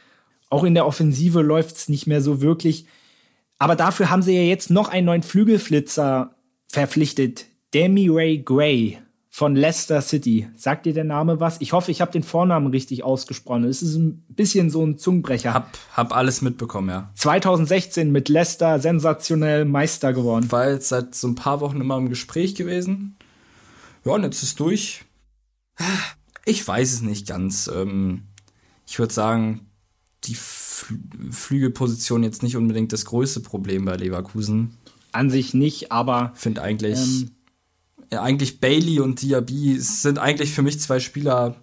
Auch in der Offensive läuft es nicht mehr so wirklich. Aber dafür haben sie ja jetzt noch einen neuen Flügelflitzer verpflichtet. Demi Ray Gray von Leicester City. Sagt dir der Name was? Ich hoffe, ich habe den Vornamen richtig ausgesprochen. Es ist ein bisschen so ein Zungenbrecher. Hab, hab alles mitbekommen, ja. 2016 mit Leicester sensationell Meister geworden. War jetzt seit so ein paar Wochen immer im Gespräch gewesen. Ja, und jetzt ist durch. Ich weiß es nicht ganz. Ähm, ich würde sagen, die Fl Flügelposition jetzt nicht unbedingt das größte Problem bei Leverkusen. An sich nicht, aber. Finde eigentlich. Ähm, eigentlich Bailey und Diaby sind eigentlich für mich zwei Spieler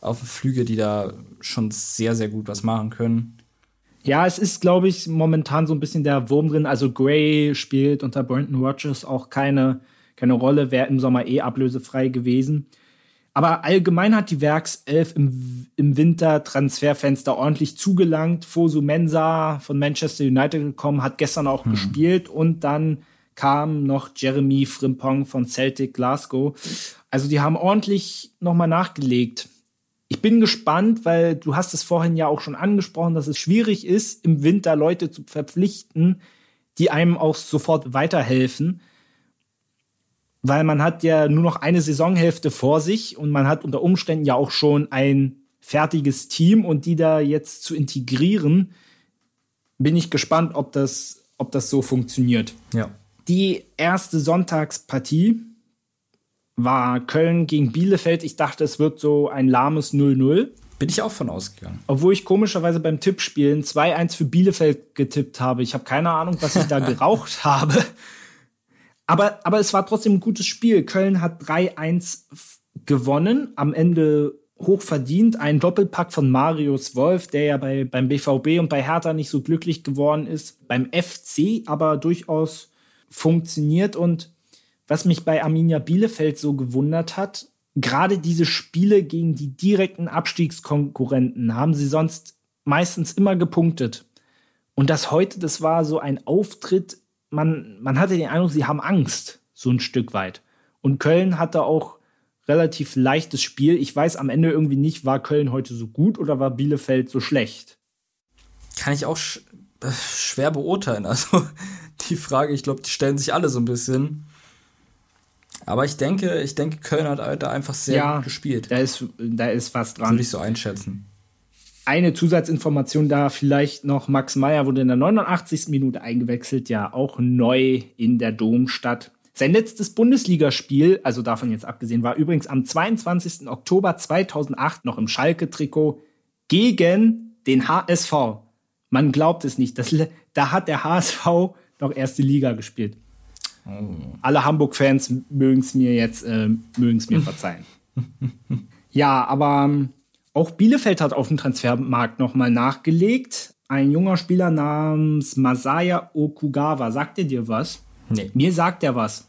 auf dem Flüge, die da schon sehr, sehr gut was machen können. Ja, es ist, glaube ich, momentan so ein bisschen der Wurm drin. Also Gray spielt unter Brandon Rogers auch keine, keine Rolle, wäre im Sommer eh ablösefrei gewesen. Aber allgemein hat die Werkself im, im Winter Transferfenster ordentlich zugelangt. Fosu Mensa von Manchester United gekommen, hat gestern auch hm. gespielt und dann kam noch Jeremy Frimpong von Celtic Glasgow. Also die haben ordentlich nochmal nachgelegt. Ich bin gespannt, weil du hast es vorhin ja auch schon angesprochen, dass es schwierig ist, im Winter Leute zu verpflichten, die einem auch sofort weiterhelfen. Weil man hat ja nur noch eine Saisonhälfte vor sich und man hat unter Umständen ja auch schon ein fertiges Team und die da jetzt zu integrieren, bin ich gespannt, ob das, ob das so funktioniert. Ja. Die erste Sonntagspartie war Köln gegen Bielefeld. Ich dachte, es wird so ein lahmes 0-0. Bin ich auch von ausgegangen. Obwohl ich komischerweise beim Tippspielen 2-1 für Bielefeld getippt habe. Ich habe keine Ahnung, was ich da geraucht habe. Aber, aber es war trotzdem ein gutes Spiel. Köln hat 3-1 gewonnen. Am Ende hochverdient. Ein Doppelpack von Marius Wolf, der ja bei, beim BVB und bei Hertha nicht so glücklich geworden ist. Beim FC aber durchaus funktioniert. Und was mich bei Arminia Bielefeld so gewundert hat, gerade diese Spiele gegen die direkten Abstiegskonkurrenten haben sie sonst meistens immer gepunktet. Und das heute, das war so ein Auftritt, man, man hatte den Eindruck, sie haben Angst, so ein Stück weit. Und Köln hatte auch relativ leichtes Spiel. Ich weiß am Ende irgendwie nicht, war Köln heute so gut oder war Bielefeld so schlecht? Kann ich auch sch äh, schwer beurteilen. Also die Frage, ich glaube, die stellen sich alle so ein bisschen. Aber ich denke, ich denke, Köln hat heute einfach sehr ja, gut gespielt. Da ist, da ist was dran. Würde ich so einschätzen. Eine Zusatzinformation da vielleicht noch. Max Meyer wurde in der 89. Minute eingewechselt, ja auch neu in der Domstadt. Sein letztes Bundesligaspiel, also davon jetzt abgesehen, war übrigens am 22. Oktober 2008 noch im Schalke-Trikot gegen den HSV. Man glaubt es nicht. Das, da hat der HSV noch erste Liga gespielt. Oh. Alle Hamburg-Fans mögen es mir jetzt, äh, mögen es mir verzeihen. ja, aber ähm, auch Bielefeld hat auf dem Transfermarkt nochmal nachgelegt. Ein junger Spieler namens Masaya Okugawa. Sagt er dir was? Nee. Mir sagt er was.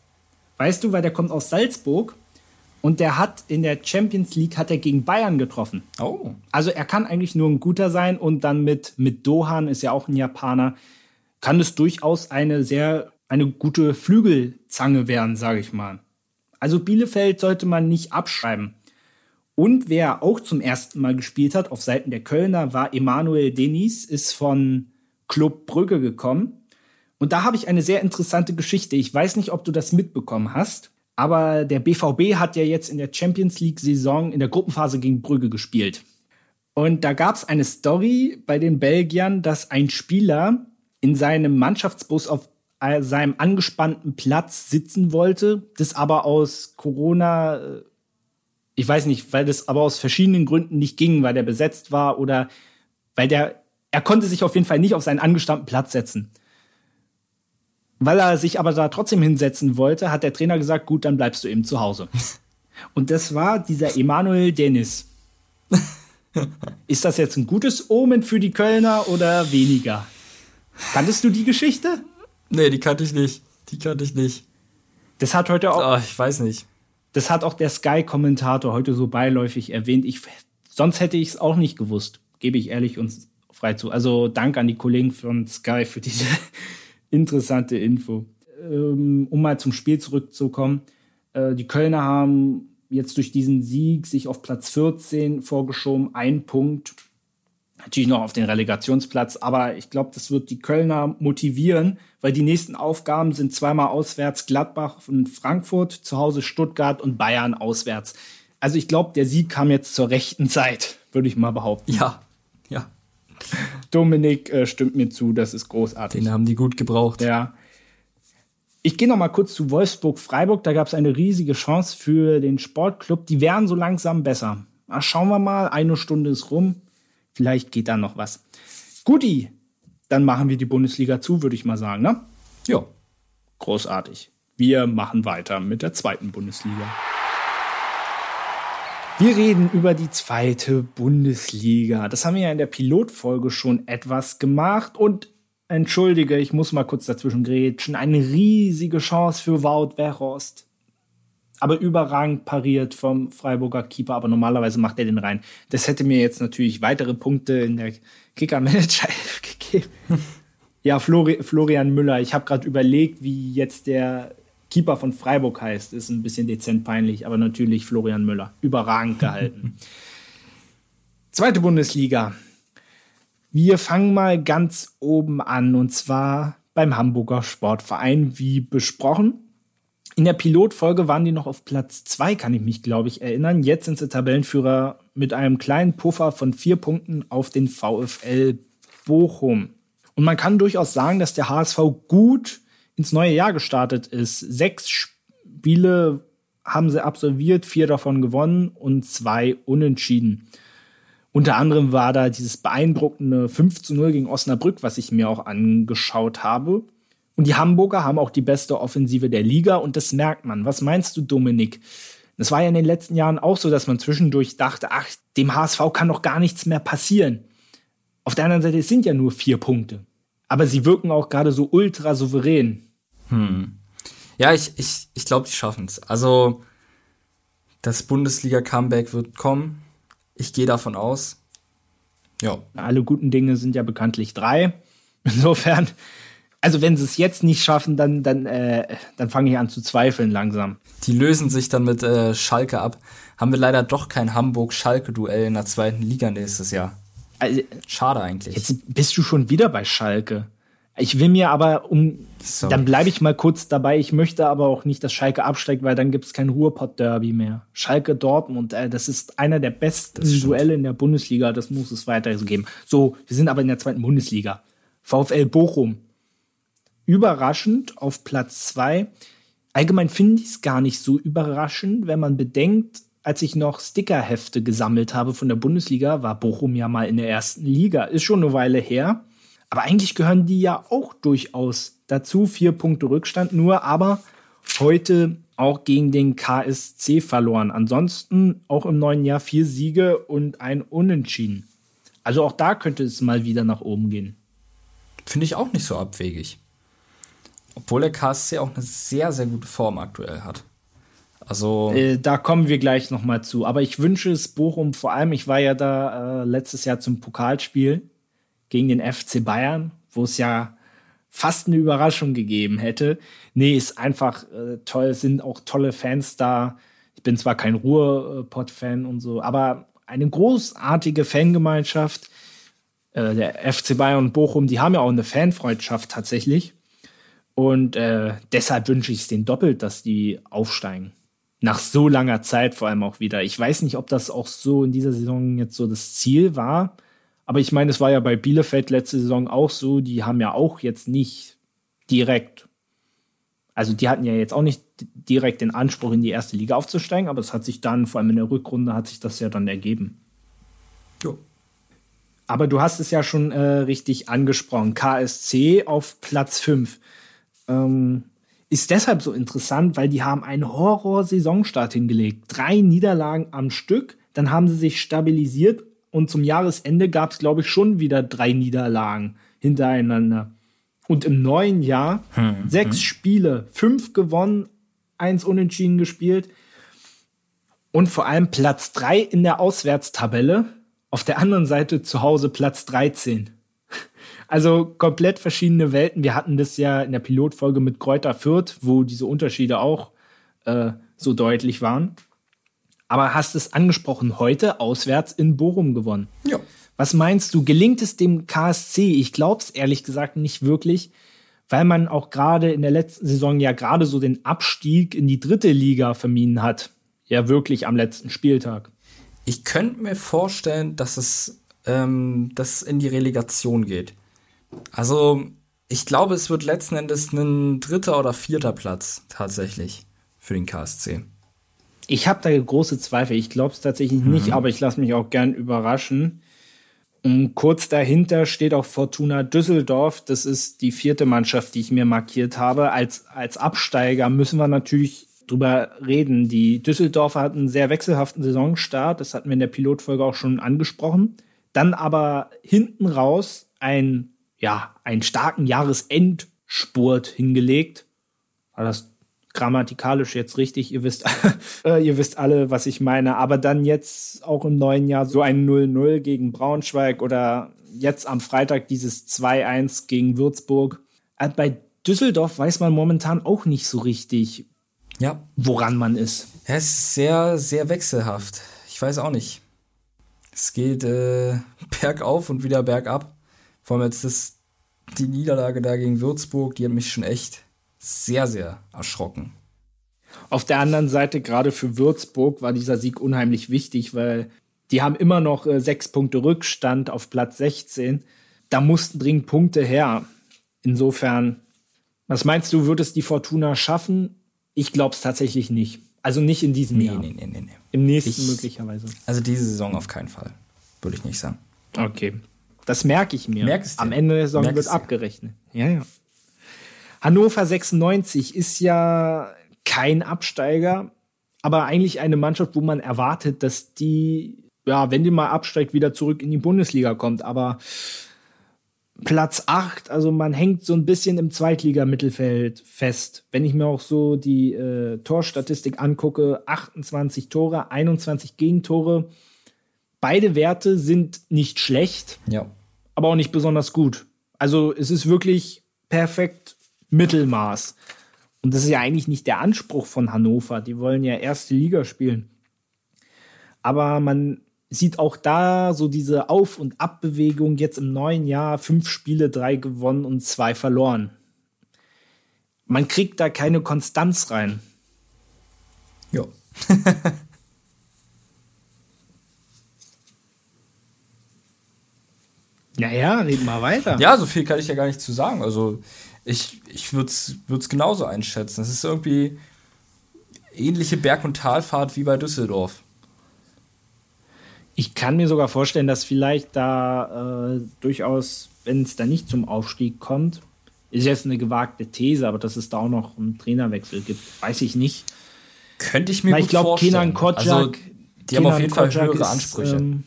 Weißt du, weil der kommt aus Salzburg und der hat in der Champions League hat er gegen Bayern getroffen. Oh. Also er kann eigentlich nur ein guter sein und dann mit, mit Dohan ist ja auch ein Japaner, kann es durchaus eine sehr, eine gute Flügelzange werden, sage ich mal. Also Bielefeld sollte man nicht abschreiben. Und wer auch zum ersten Mal gespielt hat auf Seiten der Kölner war Emanuel Denis, ist von Club Brügge gekommen. Und da habe ich eine sehr interessante Geschichte. Ich weiß nicht, ob du das mitbekommen hast, aber der BVB hat ja jetzt in der Champions League-Saison in der Gruppenphase gegen Brügge gespielt. Und da gab es eine Story bei den Belgiern, dass ein Spieler in seinem Mannschaftsbus auf seinem angespannten Platz sitzen wollte, das aber aus Corona äh, ich weiß nicht, weil das aber aus verschiedenen Gründen nicht ging, weil der besetzt war oder weil der, er konnte sich auf jeden Fall nicht auf seinen angestammten Platz setzen. Weil er sich aber da trotzdem hinsetzen wollte, hat der Trainer gesagt, gut, dann bleibst du eben zu Hause. Und das war dieser Emanuel Dennis. Ist das jetzt ein gutes Omen für die Kölner oder weniger? Kanntest du die Geschichte? Nee, die kannte ich nicht. Die kannte ich nicht. Das hat heute auch. Oh, ich weiß nicht. Das hat auch der Sky-Kommentator heute so beiläufig erwähnt. Ich, sonst hätte ich es auch nicht gewusst, gebe ich ehrlich und frei zu. Also Dank an die Kollegen von Sky für diese interessante Info. Ähm, um mal zum Spiel zurückzukommen. Äh, die Kölner haben jetzt durch diesen Sieg sich auf Platz 14 vorgeschoben, ein Punkt natürlich noch auf den Relegationsplatz, aber ich glaube, das wird die Kölner motivieren, weil die nächsten Aufgaben sind zweimal auswärts Gladbach und Frankfurt, zu Hause Stuttgart und Bayern auswärts. Also ich glaube, der Sieg kam jetzt zur rechten Zeit, würde ich mal behaupten. Ja, ja. Dominik äh, stimmt mir zu, das ist großartig. Den haben die gut gebraucht. Ja. Ich gehe noch mal kurz zu Wolfsburg-Freiburg. Da gab es eine riesige Chance für den Sportclub. Die werden so langsam besser. Na, schauen wir mal. Eine Stunde ist rum. Vielleicht geht da noch was. Guti, dann machen wir die Bundesliga zu, würde ich mal sagen, ne? Ja. Großartig. Wir machen weiter mit der zweiten Bundesliga. Wir reden über die zweite Bundesliga. Das haben wir ja in der Pilotfolge schon etwas gemacht und entschuldige, ich muss mal kurz dazwischen grätschen. Eine riesige Chance für Wout Weghorst aber überragend pariert vom Freiburger Keeper, aber normalerweise macht er den rein. Das hätte mir jetzt natürlich weitere Punkte in der Kicker-Manager. Ja, Flori Florian Müller. Ich habe gerade überlegt, wie jetzt der Keeper von Freiburg heißt. Ist ein bisschen dezent peinlich, aber natürlich Florian Müller. Überragend gehalten. Zweite Bundesliga. Wir fangen mal ganz oben an und zwar beim Hamburger Sportverein, wie besprochen. In der Pilotfolge waren die noch auf Platz zwei, kann ich mich, glaube ich, erinnern. Jetzt sind sie Tabellenführer mit einem kleinen Puffer von vier Punkten auf den VfL Bochum. Und man kann durchaus sagen, dass der HSV gut ins neue Jahr gestartet ist. Sechs Spiele haben sie absolviert, vier davon gewonnen und zwei unentschieden. Unter anderem war da dieses beeindruckende 5 zu 0 gegen Osnabrück, was ich mir auch angeschaut habe. Und die Hamburger haben auch die beste Offensive der Liga und das merkt man. Was meinst du, Dominik? Das war ja in den letzten Jahren auch so, dass man zwischendurch dachte, ach, dem HSV kann doch gar nichts mehr passieren. Auf der anderen Seite, es sind ja nur vier Punkte. Aber sie wirken auch gerade so ultra souverän. Hm. Ja, ich, ich, ich glaube, die schaffen es. Also, das Bundesliga-Comeback wird kommen. Ich gehe davon aus. Ja. Alle guten Dinge sind ja bekanntlich drei. Insofern also wenn sie es jetzt nicht schaffen, dann, dann, äh, dann fange ich an zu zweifeln langsam. Die lösen sich dann mit äh, Schalke ab. Haben wir leider doch kein Hamburg-Schalke-Duell in der zweiten Liga nächstes Jahr. Also, Schade eigentlich. Jetzt bist du schon wieder bei Schalke. Ich will mir aber um, Sorry. dann bleibe ich mal kurz dabei. Ich möchte aber auch nicht, dass Schalke absteigt, weil dann gibt es kein Ruhrpott-Derby mehr. Schalke Dortmund, äh, das ist einer der besten Duelle in der Bundesliga. Das muss es weiter geben. So, wir sind aber in der zweiten Bundesliga. VfL Bochum, überraschend auf Platz zwei. Allgemein finde ich es gar nicht so überraschend, wenn man bedenkt, als ich noch Stickerhefte gesammelt habe von der Bundesliga, war Bochum ja mal in der ersten Liga. Ist schon eine Weile her. Aber eigentlich gehören die ja auch durchaus dazu. Vier Punkte Rückstand nur, aber heute auch gegen den KSC verloren. Ansonsten auch im neuen Jahr vier Siege und ein Unentschieden. Also auch da könnte es mal wieder nach oben gehen. Finde ich auch nicht so abwegig. Obwohl der KSC auch eine sehr, sehr gute Form aktuell hat. Also. Äh, da kommen wir gleich nochmal zu. Aber ich wünsche es Bochum vor allem, ich war ja da äh, letztes Jahr zum Pokalspiel gegen den FC Bayern, wo es ja fast eine Überraschung gegeben hätte. Nee, ist einfach äh, toll, sind auch tolle Fans da. Ich bin zwar kein Ruhrpott-Fan und so, aber eine großartige Fangemeinschaft. Äh, der FC Bayern und Bochum, die haben ja auch eine Fanfreundschaft tatsächlich. Und äh, deshalb wünsche ich es denen doppelt, dass die aufsteigen. Nach so langer Zeit vor allem auch wieder. Ich weiß nicht, ob das auch so in dieser Saison jetzt so das Ziel war. Aber ich meine, es war ja bei Bielefeld letzte Saison auch so. Die haben ja auch jetzt nicht direkt, also die hatten ja jetzt auch nicht direkt den Anspruch, in die erste Liga aufzusteigen. Aber es hat sich dann, vor allem in der Rückrunde, hat sich das ja dann ergeben. Jo. Aber du hast es ja schon äh, richtig angesprochen. KSC auf Platz 5 ähm, ist deshalb so interessant, weil die haben einen Horror-Saisonstart hingelegt. Drei Niederlagen am Stück, dann haben sie sich stabilisiert und zum Jahresende gab es, glaube ich, schon wieder drei Niederlagen hintereinander. Und im neuen Jahr hm, sechs hm. Spiele, fünf gewonnen, eins unentschieden gespielt und vor allem Platz drei in der Auswärtstabelle. Auf der anderen Seite zu Hause Platz 13. Also komplett verschiedene Welten. Wir hatten das ja in der Pilotfolge mit Kräuter Fürth, wo diese Unterschiede auch äh, so deutlich waren. Aber hast es angesprochen, heute auswärts in Bochum gewonnen. Ja. Was meinst du, gelingt es dem KSC? Ich glaube es ehrlich gesagt nicht wirklich, weil man auch gerade in der letzten Saison ja gerade so den Abstieg in die dritte Liga vermieden hat. Ja, wirklich am letzten Spieltag. Ich könnte mir vorstellen, dass es ähm, dass in die Relegation geht. Also, ich glaube, es wird letzten Endes ein dritter oder vierter Platz tatsächlich für den KSC. Ich habe da große Zweifel. Ich glaube es tatsächlich mhm. nicht, aber ich lasse mich auch gern überraschen. Und kurz dahinter steht auch Fortuna Düsseldorf. Das ist die vierte Mannschaft, die ich mir markiert habe. Als, als Absteiger müssen wir natürlich drüber reden. Die Düsseldorfer hatten einen sehr wechselhaften Saisonstart. Das hatten wir in der Pilotfolge auch schon angesprochen. Dann aber hinten raus ein ja, einen starken Jahresendspurt hingelegt. War das grammatikalisch jetzt richtig? Ihr wisst, äh, ihr wisst alle, was ich meine. Aber dann jetzt auch im neuen Jahr so ein 0-0 gegen Braunschweig oder jetzt am Freitag dieses 2-1 gegen Würzburg. Äh, bei Düsseldorf weiß man momentan auch nicht so richtig, ja. woran man ist. Es ist sehr, sehr wechselhaft. Ich weiß auch nicht. Es geht äh, bergauf und wieder bergab. Vor allem jetzt das, die Niederlage da gegen Würzburg, die hat mich schon echt sehr, sehr erschrocken. Auf der anderen Seite, gerade für Würzburg, war dieser Sieg unheimlich wichtig, weil die haben immer noch äh, sechs Punkte Rückstand auf Platz 16. Da mussten dringend Punkte her. Insofern, was meinst du, wird es die Fortuna schaffen? Ich glaube es tatsächlich nicht. Also nicht in diesem nee, Jahr. Nee, nee, nee, nee. Im nächsten ich, möglicherweise. Also diese Saison auf keinen Fall. Würde ich nicht sagen. Okay. Das merke ich mir. Merkst Am Ende der Saison Merkst wird abgerechnet. Ja, ja. Hannover 96 ist ja kein Absteiger, aber eigentlich eine Mannschaft, wo man erwartet, dass die, ja, wenn die mal absteigt, wieder zurück in die Bundesliga kommt. Aber Platz 8, also man hängt so ein bisschen im Zweitliga-Mittelfeld fest. Wenn ich mir auch so die äh, Torstatistik angucke, 28 Tore, 21 Gegentore. Beide Werte sind nicht schlecht, ja. Aber auch nicht besonders gut. Also es ist wirklich perfekt Mittelmaß. Und das ist ja eigentlich nicht der Anspruch von Hannover. Die wollen ja erste Liga spielen. Aber man sieht auch da so diese Auf- und Abbewegung jetzt im neuen Jahr. Fünf Spiele, drei gewonnen und zwei verloren. Man kriegt da keine Konstanz rein. Ja. Naja, reden wir weiter. Ja, so viel kann ich ja gar nicht zu sagen. Also ich, ich würde es genauso einschätzen. Es ist irgendwie ähnliche Berg- und Talfahrt wie bei Düsseldorf. Ich kann mir sogar vorstellen, dass vielleicht da äh, durchaus wenn es da nicht zum Aufstieg kommt. Ist jetzt eine gewagte These, aber dass es da auch noch einen Trainerwechsel gibt, weiß ich nicht. Könnte ich mir Weil gut ich glaub, vorstellen. Kenan Kotschak, also, die Kenan haben auf jeden Kotschak Fall höhere ist, Ansprüche. Ähm,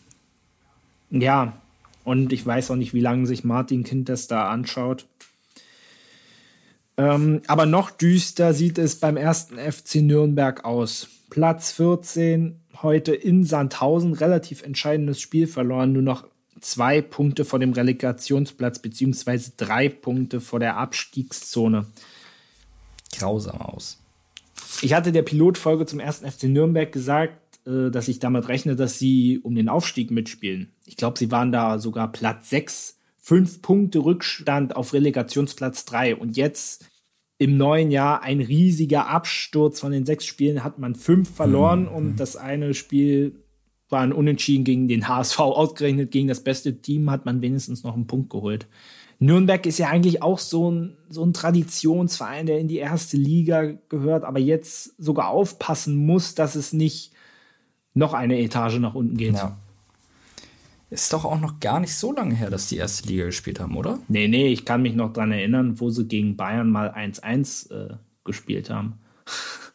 ja, und ich weiß auch nicht, wie lange sich Martin Kind das da anschaut. Ähm, aber noch düster sieht es beim ersten FC Nürnberg aus. Platz 14, heute in Sandhausen, relativ entscheidendes Spiel verloren, nur noch zwei Punkte vor dem Relegationsplatz, beziehungsweise drei Punkte vor der Abstiegszone. Grausam aus. Ich hatte der Pilotfolge zum ersten FC Nürnberg gesagt, äh, dass ich damit rechne, dass sie um den Aufstieg mitspielen. Ich glaube, sie waren da sogar Platz 6, fünf Punkte Rückstand auf Relegationsplatz 3. Und jetzt im neuen Jahr ein riesiger Absturz. Von den sechs Spielen hat man fünf verloren mhm. und das eine Spiel war ein Unentschieden gegen den HSV. Ausgerechnet gegen das beste Team hat man wenigstens noch einen Punkt geholt. Nürnberg ist ja eigentlich auch so ein, so ein Traditionsverein, der in die erste Liga gehört, aber jetzt sogar aufpassen muss, dass es nicht noch eine Etage nach unten geht. Ja. Ist doch auch noch gar nicht so lange her, dass die erste Liga gespielt haben, oder? Nee, nee, ich kann mich noch dran erinnern, wo sie gegen Bayern mal 1-1 äh, gespielt haben.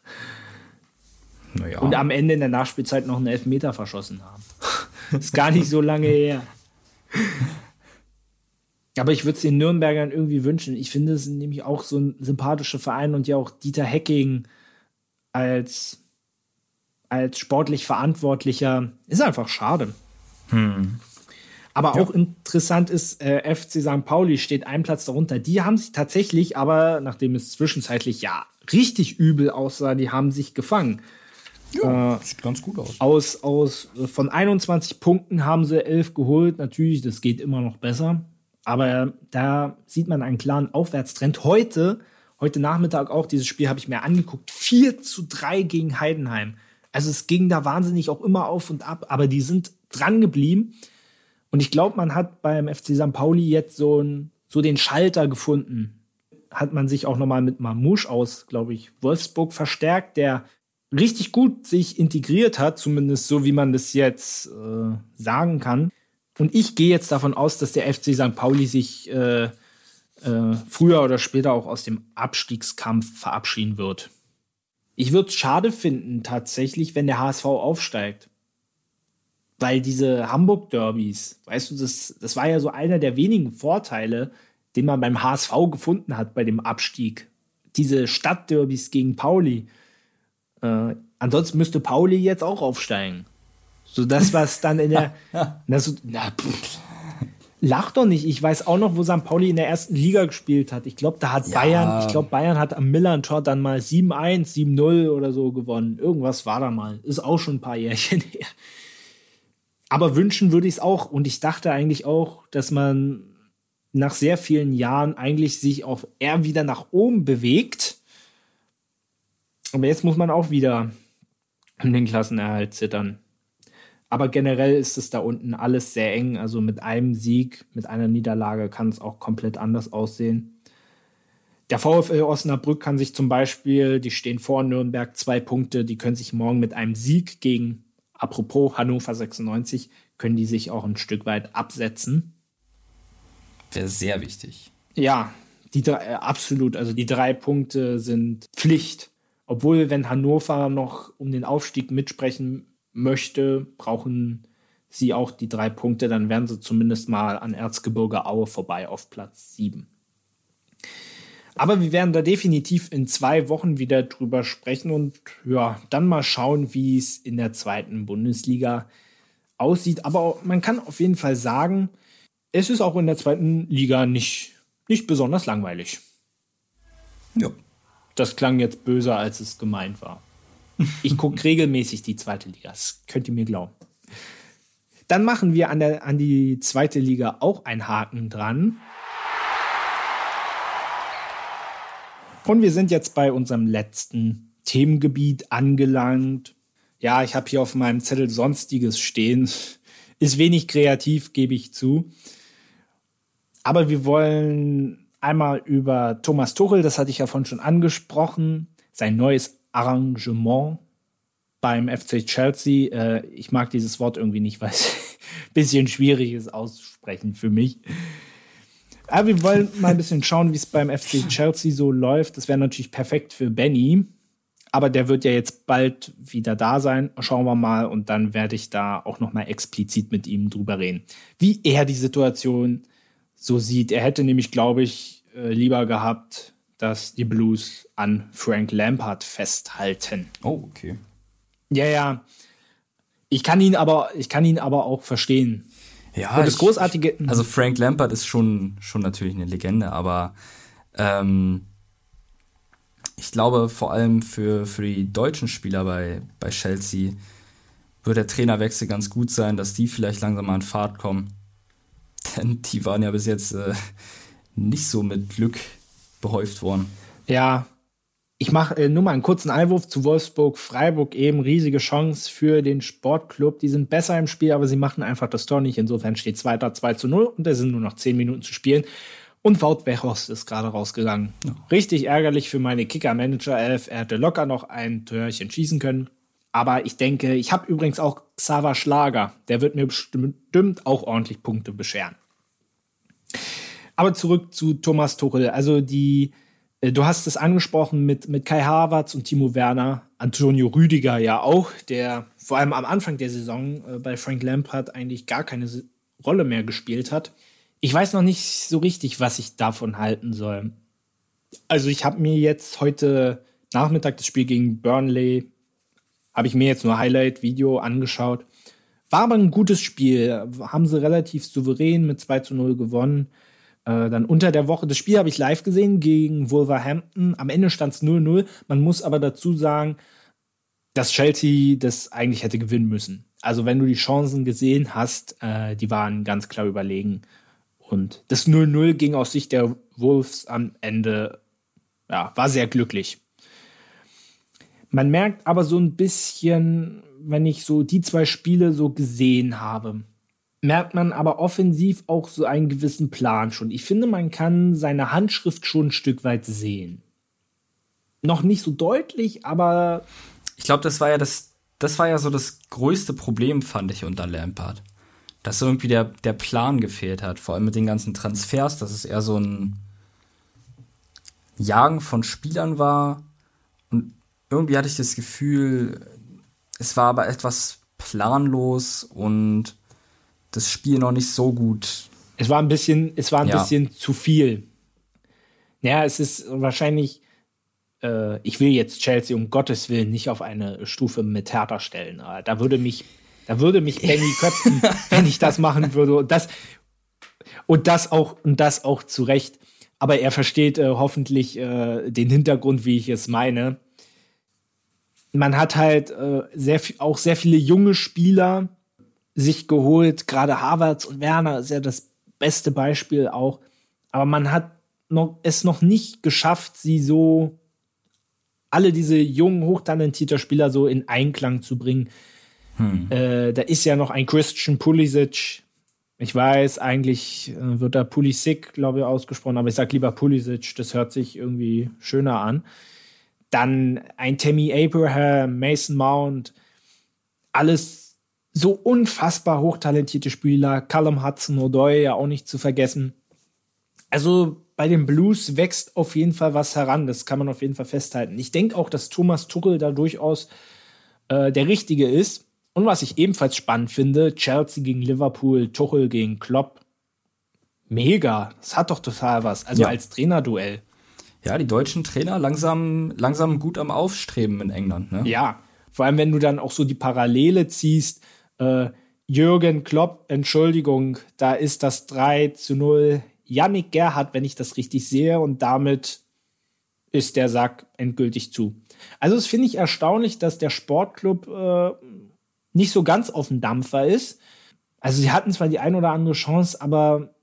Naja. Und am Ende in der Nachspielzeit noch einen Elfmeter verschossen haben. ist gar nicht so lange her. Aber ich würde es den Nürnbergern irgendwie wünschen. Ich finde es nämlich auch so ein sympathischer Verein und ja auch Dieter Hecking als, als sportlich Verantwortlicher ist einfach schade. Hm. Aber ja. auch interessant ist, äh, FC St. Pauli steht ein Platz darunter. Die haben sich tatsächlich, aber nachdem es zwischenzeitlich ja richtig übel aussah, die haben sich gefangen. Ja, äh, sieht ganz gut aus. Aus, aus. Von 21 Punkten haben sie 11 geholt. Natürlich, das geht immer noch besser. Aber da sieht man einen klaren Aufwärtstrend. Heute, heute Nachmittag auch, dieses Spiel habe ich mir angeguckt. 4 zu 3 gegen Heidenheim. Also es ging da wahnsinnig auch immer auf und ab, aber die sind dran geblieben. Und ich glaube, man hat beim FC St. Pauli jetzt so, ein, so den Schalter gefunden. Hat man sich auch nochmal mit Mamouche aus, glaube ich, Wolfsburg verstärkt, der richtig gut sich integriert hat, zumindest so wie man das jetzt äh, sagen kann. Und ich gehe jetzt davon aus, dass der FC St. Pauli sich äh, äh, früher oder später auch aus dem Abstiegskampf verabschieden wird. Ich würde es schade finden, tatsächlich, wenn der HSV aufsteigt. Weil diese Hamburg-Derbys, weißt du, das, das war ja so einer der wenigen Vorteile, den man beim HSV gefunden hat bei dem Abstieg. Diese Stadtderbys gegen Pauli. Äh, ansonsten müsste Pauli jetzt auch aufsteigen. So das, was dann in der. na, so, na, lach doch nicht. Ich weiß auch noch, wo St. Pauli in der ersten Liga gespielt hat. Ich glaube, da hat ja. Bayern, ich glaube, Bayern hat am Millern-Tor dann mal 7-1, 7-0 oder so gewonnen. Irgendwas war da mal. Ist auch schon ein paar Jährchen her. Aber wünschen würde ich es auch. Und ich dachte eigentlich auch, dass man nach sehr vielen Jahren eigentlich sich auch eher wieder nach oben bewegt. Aber jetzt muss man auch wieder um den Klassenerhalt zittern. Aber generell ist es da unten alles sehr eng. Also mit einem Sieg, mit einer Niederlage kann es auch komplett anders aussehen. Der VfL Osnabrück kann sich zum Beispiel, die stehen vor Nürnberg zwei Punkte, die können sich morgen mit einem Sieg gegen, apropos Hannover 96, können die sich auch ein Stück weit absetzen. Wäre sehr wichtig. Ja, die drei, äh, absolut. Also die drei Punkte sind Pflicht. Obwohl, wenn Hannover noch um den Aufstieg mitsprechen möchte, brauchen sie auch die drei Punkte, dann wären sie zumindest mal an Erzgebirge Aue vorbei auf Platz 7. Aber wir werden da definitiv in zwei Wochen wieder drüber sprechen und ja, dann mal schauen, wie es in der zweiten Bundesliga aussieht. Aber man kann auf jeden Fall sagen, es ist auch in der zweiten Liga nicht, nicht besonders langweilig. Ja. Das klang jetzt böser, als es gemeint war. Ich gucke regelmäßig die zweite Liga. Das könnt ihr mir glauben. Dann machen wir an, der, an die zweite Liga auch einen Haken dran. Und wir sind jetzt bei unserem letzten Themengebiet angelangt. Ja, ich habe hier auf meinem Zettel Sonstiges stehen. Ist wenig kreativ, gebe ich zu. Aber wir wollen einmal über Thomas Tuchel, das hatte ich ja vorhin schon angesprochen, sein neues Arrangement beim FC Chelsea. Äh, ich mag dieses Wort irgendwie nicht, weil es ein bisschen schwierig ist auszusprechen für mich. Aber wir wollen mal ein bisschen schauen, wie es beim FC Chelsea so läuft. Das wäre natürlich perfekt für Benny. Aber der wird ja jetzt bald wieder da sein. Schauen wir mal. Und dann werde ich da auch noch mal explizit mit ihm drüber reden, wie er die Situation so sieht. Er hätte nämlich, glaube ich, äh, lieber gehabt, dass die Blues an Frank Lampard festhalten. Oh, okay. Ja, ja. Ich kann ihn aber, ich kann ihn aber auch verstehen. Ja, Und das ich, Großartige. Also Frank Lampard ist schon, schon natürlich eine Legende, aber ähm, ich glaube, vor allem für, für die deutschen Spieler bei, bei Chelsea wird der Trainerwechsel ganz gut sein, dass die vielleicht langsam mal in Fahrt kommen. Denn die waren ja bis jetzt äh, nicht so mit Glück behäuft worden. Ja, ich mache äh, nur mal einen kurzen Einwurf zu Wolfsburg. Freiburg eben riesige Chance für den Sportclub. Die sind besser im Spiel, aber sie machen einfach das Tor nicht. Insofern steht es weiter 2 zu 0 und es sind nur noch 10 Minuten zu spielen. Und Wout Weghorst ist gerade rausgegangen. Ja. Richtig ärgerlich für meine Kicker-Manager-Elf. Er hätte locker noch ein Törchen schießen können. Aber ich denke, ich habe übrigens auch Xaver Schlager. Der wird mir bestimmt auch ordentlich Punkte bescheren. Aber zurück zu Thomas Tuchel. Also die, äh, du hast es angesprochen mit, mit Kai Havertz und Timo Werner, Antonio Rüdiger ja auch, der vor allem am Anfang der Saison äh, bei Frank Lampard eigentlich gar keine Rolle mehr gespielt hat ich weiß noch nicht so richtig, was ich davon halten soll. Also ich habe mir jetzt heute Nachmittag das Spiel gegen Burnley, habe ich mir jetzt nur Highlight-Video angeschaut. War aber ein gutes Spiel. Haben sie relativ souverän mit 2 zu 0 gewonnen. Äh, dann unter der Woche, das Spiel habe ich live gesehen gegen Wolverhampton. Am Ende stand es 0-0. Man muss aber dazu sagen, dass Chelsea das eigentlich hätte gewinnen müssen. Also wenn du die Chancen gesehen hast, äh, die waren ganz klar überlegen. Und das 0-0 ging aus Sicht der Wolves am Ende, ja, war sehr glücklich. Man merkt aber so ein bisschen, wenn ich so die zwei Spiele so gesehen habe, merkt man aber offensiv auch so einen gewissen Plan schon. Ich finde, man kann seine Handschrift schon ein Stück weit sehen. Noch nicht so deutlich, aber. Ich glaube, das war ja das, das war ja so das größte Problem, fand ich unter Lampard dass irgendwie der, der Plan gefehlt hat, vor allem mit den ganzen Transfers, dass es eher so ein Jagen von Spielern war. Und irgendwie hatte ich das Gefühl, es war aber etwas planlos und das Spiel noch nicht so gut. Es war ein bisschen, es war ein ja. bisschen zu viel. Ja, es ist wahrscheinlich, äh, ich will jetzt Chelsea um Gottes Willen nicht auf eine Stufe mit Hertha stellen. Da würde mich da würde mich Benny köpfen, wenn ich das machen würde. Und das, und das auch, und das auch zu Recht. Aber er versteht äh, hoffentlich äh, den Hintergrund, wie ich es meine. Man hat halt äh, sehr auch sehr viele junge Spieler sich geholt. Gerade Harvards und Werner ist ja das beste Beispiel auch. Aber man hat noch, es noch nicht geschafft, sie so alle diese jungen, hochtalentierten Spieler so in Einklang zu bringen. Hm. Äh, da ist ja noch ein Christian Pulisic. Ich weiß, eigentlich äh, wird da Pulisic, glaube ich, ausgesprochen, aber ich sage lieber Pulisic, das hört sich irgendwie schöner an. Dann ein Tammy Abraham, Mason Mount, alles so unfassbar hochtalentierte Spieler. Callum Hudson O'Doy ja auch nicht zu vergessen. Also bei den Blues wächst auf jeden Fall was heran, das kann man auf jeden Fall festhalten. Ich denke auch, dass Thomas Tuchel da durchaus äh, der Richtige ist. Und was ich ebenfalls spannend finde, Chelsea gegen Liverpool, Tuchel gegen Klopp. Mega. Das hat doch total was. Also ja. als Trainerduell. Ja, die deutschen Trainer langsam, langsam gut am Aufstreben in England. Ne? Ja, vor allem wenn du dann auch so die Parallele ziehst. Äh, Jürgen Klopp, Entschuldigung, da ist das 3 zu 0. Yannick Gerhardt, wenn ich das richtig sehe, und damit ist der Sack endgültig zu. Also es finde ich erstaunlich, dass der Sportclub äh, nicht so ganz auf dem Dampfer ist. Also sie hatten zwar die ein oder andere Chance, aber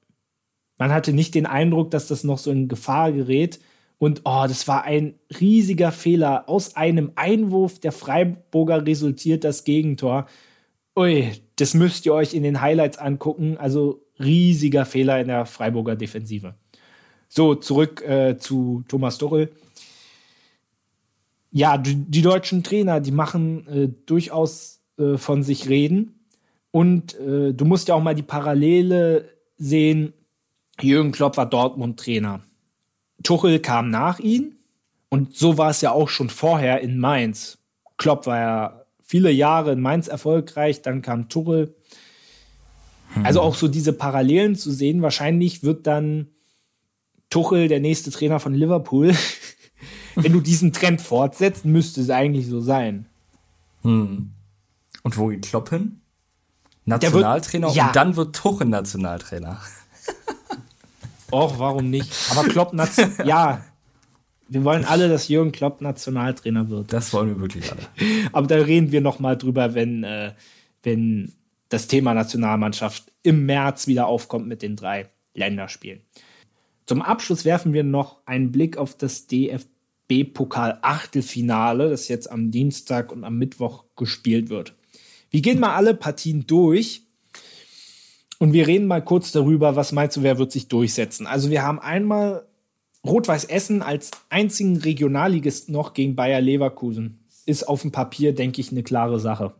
man hatte nicht den Eindruck, dass das noch so in Gefahr gerät. Und oh, das war ein riesiger Fehler. Aus einem Einwurf der Freiburger resultiert das Gegentor. Ui, das müsst ihr euch in den Highlights angucken. Also riesiger Fehler in der Freiburger Defensive. So, zurück äh, zu Thomas Dorrel. Ja, die, die, deutschen Trainer, die machen äh, durchaus äh, von sich reden. Und äh, du musst ja auch mal die Parallele sehen Jürgen Klopp war Dortmund-Trainer. Tuchel kam nach ihm und so war es ja auch schon vorher in Mainz. Klopp war ja viele Jahre in Mainz erfolgreich, dann kam Tuchel. Hm. Also auch so diese Parallelen zu sehen. Wahrscheinlich wird dann Tuchel der nächste Trainer von Liverpool. Wenn du diesen Trend fortsetzt, müsste es eigentlich so sein. Hm. Und wo geht Klopp hin? Nationaltrainer wird, ja. und dann wird Tuchel Nationaltrainer. Och, warum nicht? Aber Klopp, ja, wir wollen alle, dass Jürgen Klopp Nationaltrainer wird. Das wollen wir wirklich alle. Aber da reden wir noch mal drüber, wenn, äh, wenn das Thema Nationalmannschaft im März wieder aufkommt mit den drei Länderspielen. Zum Abschluss werfen wir noch einen Blick auf das DFB-Pokal-Achtelfinale, das jetzt am Dienstag und am Mittwoch gespielt wird. Wir gehen mal alle Partien durch und wir reden mal kurz darüber, was meinst du, wer wird sich durchsetzen? Also wir haben einmal Rot-Weiß Essen als einzigen Regionalligist noch gegen Bayer Leverkusen. Ist auf dem Papier, denke ich, eine klare Sache.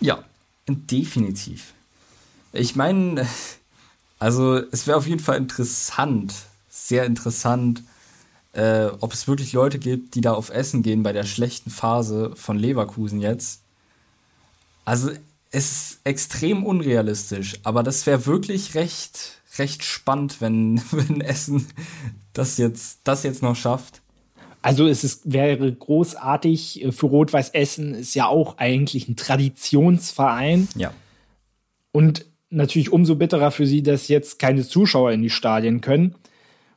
Ja, definitiv. Ich meine, also es wäre auf jeden Fall interessant, sehr interessant, äh, ob es wirklich Leute gibt, die da auf Essen gehen bei der schlechten Phase von Leverkusen jetzt. Also es ist extrem unrealistisch, aber das wäre wirklich recht, recht spannend, wenn, wenn Essen das jetzt, das jetzt noch schafft. Also es ist, wäre großartig äh, für Rot-Weiß Essen, ist ja auch eigentlich ein Traditionsverein. Ja. Und natürlich umso bitterer für sie, dass jetzt keine Zuschauer in die Stadien können.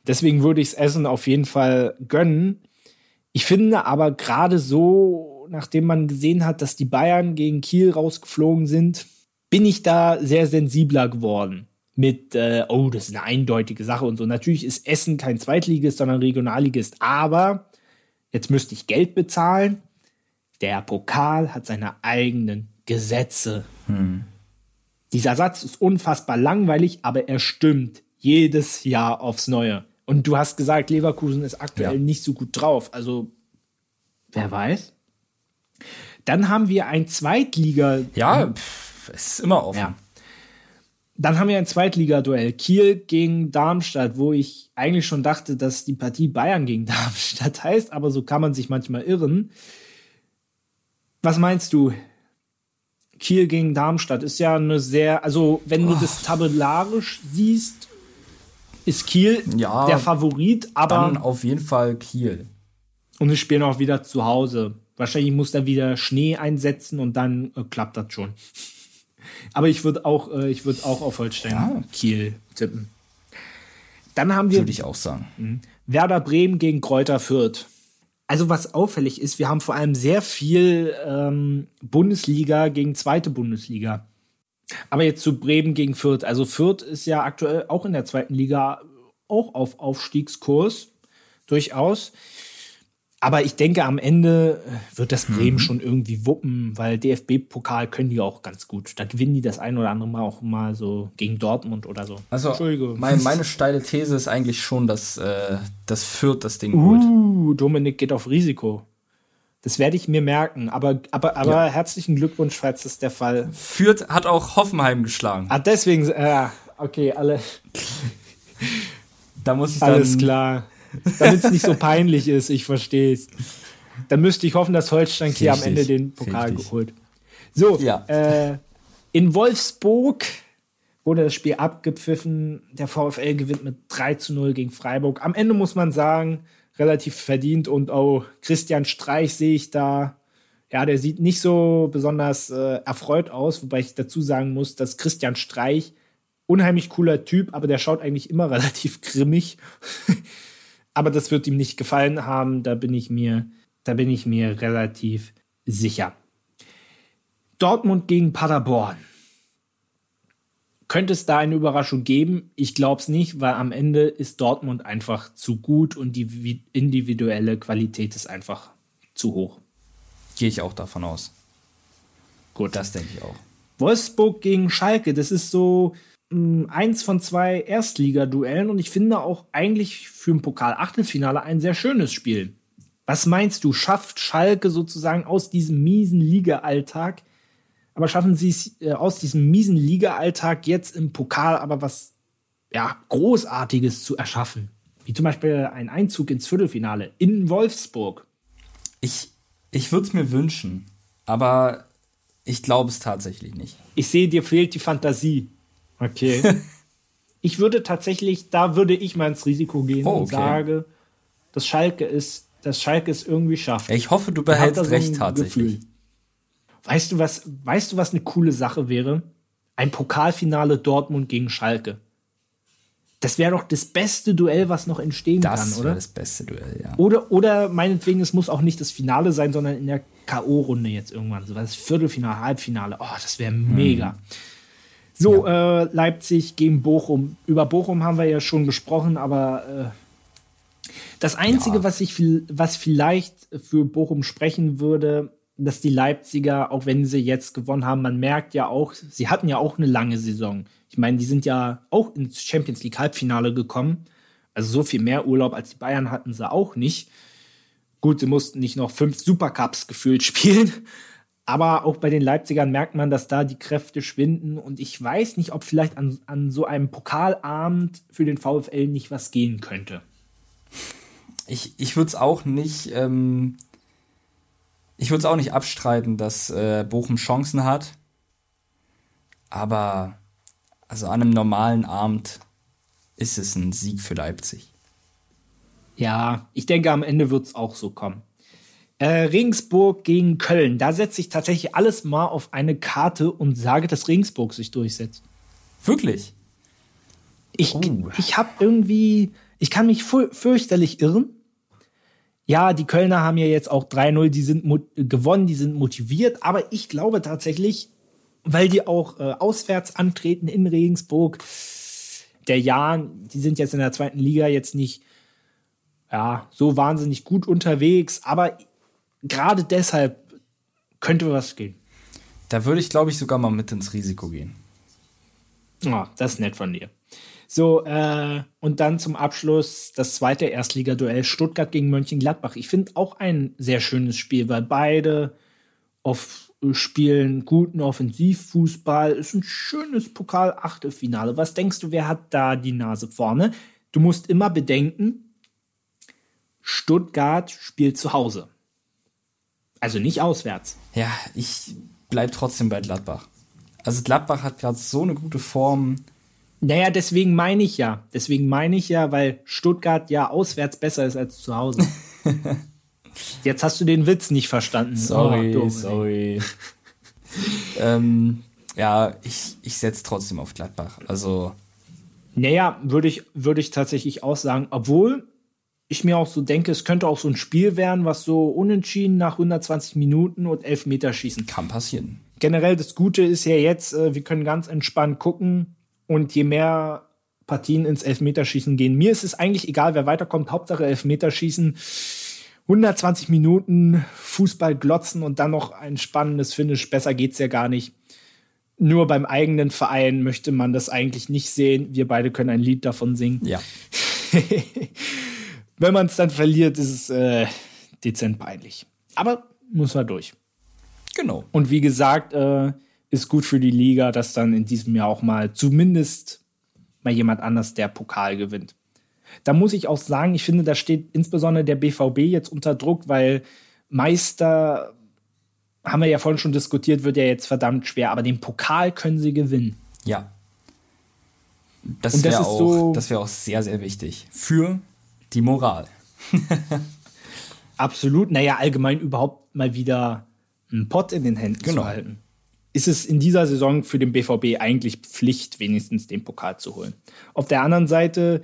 Deswegen würde ich es Essen auf jeden Fall gönnen. Ich finde aber gerade so, nachdem man gesehen hat, dass die Bayern gegen Kiel rausgeflogen sind, bin ich da sehr sensibler geworden. Mit, äh, oh, das ist eine eindeutige Sache und so. Natürlich ist Essen kein Zweitligist, sondern Regionalligist. Aber jetzt müsste ich Geld bezahlen. Der Pokal hat seine eigenen Gesetze. Hm. Dieser Satz ist unfassbar langweilig, aber er stimmt jedes Jahr aufs Neue. Und du hast gesagt, Leverkusen ist aktuell ja. nicht so gut drauf. Also, wer weiß? Dann haben wir ein Zweitliga. Ja, pff, ist immer offen. Ja. Dann haben wir ein Zweitligaduell. Kiel gegen Darmstadt, wo ich eigentlich schon dachte, dass die Partie Bayern gegen Darmstadt heißt, aber so kann man sich manchmal irren. Was meinst du? Kiel gegen Darmstadt ist ja eine sehr, also wenn du oh. das tabellarisch siehst, ist Kiel ja, der Favorit, aber. Dann auf jeden Fall Kiel. Und sie spielen auch wieder zu Hause. Wahrscheinlich muss da wieder Schnee einsetzen und dann äh, klappt das schon. Aber ich würde auch, äh, ich würde auch auf Holstein ja. Kiel tippen. Dann haben wir. Würde ich auch sagen. Mh, Werder Bremen gegen Kräuter Fürth. Also was auffällig ist, wir haben vor allem sehr viel ähm, Bundesliga gegen zweite Bundesliga. Aber jetzt zu Bremen gegen Fürth. Also Fürth ist ja aktuell auch in der zweiten Liga auch auf Aufstiegskurs. Durchaus. Aber ich denke, am Ende wird das Bremen mhm. schon irgendwie wuppen, weil DFB-Pokal können die auch ganz gut. Da gewinnen die das ein oder andere Mal auch mal so gegen Dortmund oder so. Also, mein, meine steile These ist eigentlich schon, dass äh, das Fürth das Ding holt. Uh, Dominik geht auf Risiko. Das werde ich mir merken. Aber, aber, aber ja. herzlichen Glückwunsch, falls das der Fall. Fürth hat auch Hoffenheim geschlagen. Ah, deswegen, äh, okay, alle. da muss ich dann. Alles klar. Damit es nicht so peinlich ist, ich verstehe es. Dann müsste ich hoffen, dass Holstein hier am Ende den Pokal richtig. geholt. So, ja. äh, in Wolfsburg wurde das Spiel abgepfiffen. Der VfL gewinnt mit 3 zu 0 gegen Freiburg. Am Ende muss man sagen, relativ verdient und auch Christian Streich sehe ich da. Ja, der sieht nicht so besonders äh, erfreut aus, wobei ich dazu sagen muss, dass Christian Streich unheimlich cooler Typ, aber der schaut eigentlich immer relativ grimmig. Aber das wird ihm nicht gefallen haben, da bin ich mir, da bin ich mir relativ sicher. Dortmund gegen Paderborn. Könnte es da eine Überraschung geben? Ich glaube es nicht, weil am Ende ist Dortmund einfach zu gut und die individuelle Qualität ist einfach zu hoch. Gehe ich auch davon aus. Gut. Das denke ich auch. Wolfsburg gegen Schalke, das ist so eins von zwei Erstligaduellen und ich finde auch eigentlich für ein Pokal-Achtelfinale ein sehr schönes Spiel. Was meinst du, schafft Schalke sozusagen aus diesem miesen Liga-Alltag aber schaffen sie es äh, aus diesem miesen Liga-Alltag jetzt im Pokal aber was ja, Großartiges zu erschaffen. Wie zum Beispiel ein Einzug ins Viertelfinale in Wolfsburg. Ich, ich würde es mir wünschen, aber ich glaube es tatsächlich nicht. Ich sehe, dir fehlt die Fantasie. Okay. ich würde tatsächlich, da würde ich mal ins Risiko gehen oh, okay. und sage, dass Schalke ist, dass Schalke es irgendwie schafft. Ich hoffe, du behältst so recht tatsächlich. Gefühl. Weißt du, was, weißt du, was eine coole Sache wäre? Ein Pokalfinale Dortmund gegen Schalke. Das wäre doch das beste Duell, was noch entstehen das kann, oder? Das wäre das beste Duell, ja. Oder, oder meinetwegen, es muss auch nicht das Finale sein, sondern in der K.O.-Runde jetzt irgendwann. So das Viertelfinale, Halbfinale. Oh, das wäre mega. Hm. So, ja. äh, Leipzig gegen Bochum. Über Bochum haben wir ja schon gesprochen, aber äh, das Einzige, ja. was ich was vielleicht für Bochum sprechen würde, dass die Leipziger, auch wenn sie jetzt gewonnen haben, man merkt ja auch, sie hatten ja auch eine lange Saison. Ich meine, die sind ja auch ins Champions League Halbfinale gekommen. Also so viel mehr Urlaub als die Bayern hatten sie auch nicht. Gut, sie mussten nicht noch fünf Supercups gefühlt spielen. Aber auch bei den Leipzigern merkt man, dass da die Kräfte schwinden. Und ich weiß nicht, ob vielleicht an, an so einem Pokalabend für den VfL nicht was gehen könnte. Ich, ich würde es auch nicht ähm, ich würde es auch nicht abstreiten, dass äh, Bochum Chancen hat. Aber also an einem normalen Abend ist es ein Sieg für Leipzig. Ja, ich denke, am Ende wird es auch so kommen. Äh, Regensburg gegen Köln. Da setze ich tatsächlich alles mal auf eine Karte und sage, dass Regensburg sich durchsetzt. Wirklich? Ich, oh. ich habe irgendwie, ich kann mich fürchterlich irren ja, die Kölner haben ja jetzt auch 3-0, die sind gewonnen, die sind motiviert, aber ich glaube tatsächlich, weil die auch äh, auswärts antreten in Regensburg, der Jan, die sind jetzt in der zweiten Liga jetzt nicht ja, so wahnsinnig gut unterwegs, aber gerade deshalb könnte was gehen. Da würde ich, glaube ich, sogar mal mit ins Risiko gehen. Oh, das ist nett von dir. So, äh, und dann zum Abschluss das zweite Erstligaduell Stuttgart gegen Mönchengladbach. Ich finde auch ein sehr schönes Spiel, weil beide auf spielen guten Offensivfußball. Ist ein schönes Pokal-Achtelfinale. Was denkst du, wer hat da die Nase vorne? Du musst immer bedenken, Stuttgart spielt zu Hause. Also nicht auswärts. Ja, ich bleibe trotzdem bei Gladbach. Also Gladbach hat gerade so eine gute Form. Naja, deswegen meine ich ja. Deswegen meine ich ja, weil Stuttgart ja auswärts besser ist als zu Hause. Jetzt hast du den Witz nicht verstanden. Sorry, oh, sorry. ähm, ja, ich, ich setze trotzdem auf Gladbach. Also. Naja, würde ich, würde ich tatsächlich auch sagen, obwohl ich mir auch so denke, es könnte auch so ein Spiel werden, was so unentschieden nach 120 Minuten und 11 Meter schießen. Kann passieren. Generell das Gute ist ja jetzt, äh, wir können ganz entspannt gucken und je mehr Partien ins Elfmeterschießen gehen, mir ist es eigentlich egal, wer weiterkommt. Hauptsache Elfmeterschießen. 120 Minuten Fußball glotzen und dann noch ein spannendes Finish. Besser geht's ja gar nicht. Nur beim eigenen Verein möchte man das eigentlich nicht sehen. Wir beide können ein Lied davon singen. Ja. Wenn man es dann verliert, ist es äh, dezent peinlich. Aber muss man durch. Genau. Und wie gesagt, äh, ist gut für die Liga, dass dann in diesem Jahr auch mal zumindest mal jemand anders der Pokal gewinnt. Da muss ich auch sagen, ich finde, da steht insbesondere der BVB jetzt unter Druck, weil Meister, haben wir ja vorhin schon diskutiert, wird ja jetzt verdammt schwer, aber den Pokal können sie gewinnen. Ja. Das, wäre auch, so, wär auch sehr, sehr wichtig für die Moral. Absolut. Naja, allgemein überhaupt mal wieder einen Pott in den Händen genau. zu halten ist es in dieser Saison für den BVB eigentlich Pflicht, wenigstens den Pokal zu holen. Auf der anderen Seite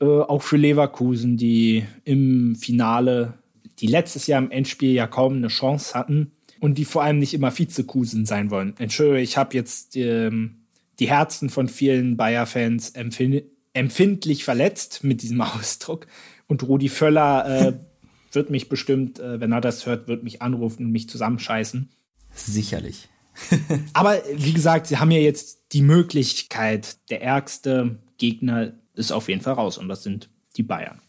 äh, auch für Leverkusen, die im Finale, die letztes Jahr im Endspiel ja kaum eine Chance hatten und die vor allem nicht immer Vizekusen sein wollen. Entschuldigung, ich habe jetzt ähm, die Herzen von vielen Bayer-Fans empfind empfindlich verletzt mit diesem Ausdruck. Und Rudi Völler äh, wird mich bestimmt, äh, wenn er das hört, wird mich anrufen und mich zusammenscheißen. Sicherlich. Aber wie gesagt, sie haben ja jetzt die Möglichkeit, der ärgste Gegner ist auf jeden Fall raus und das sind die Bayern.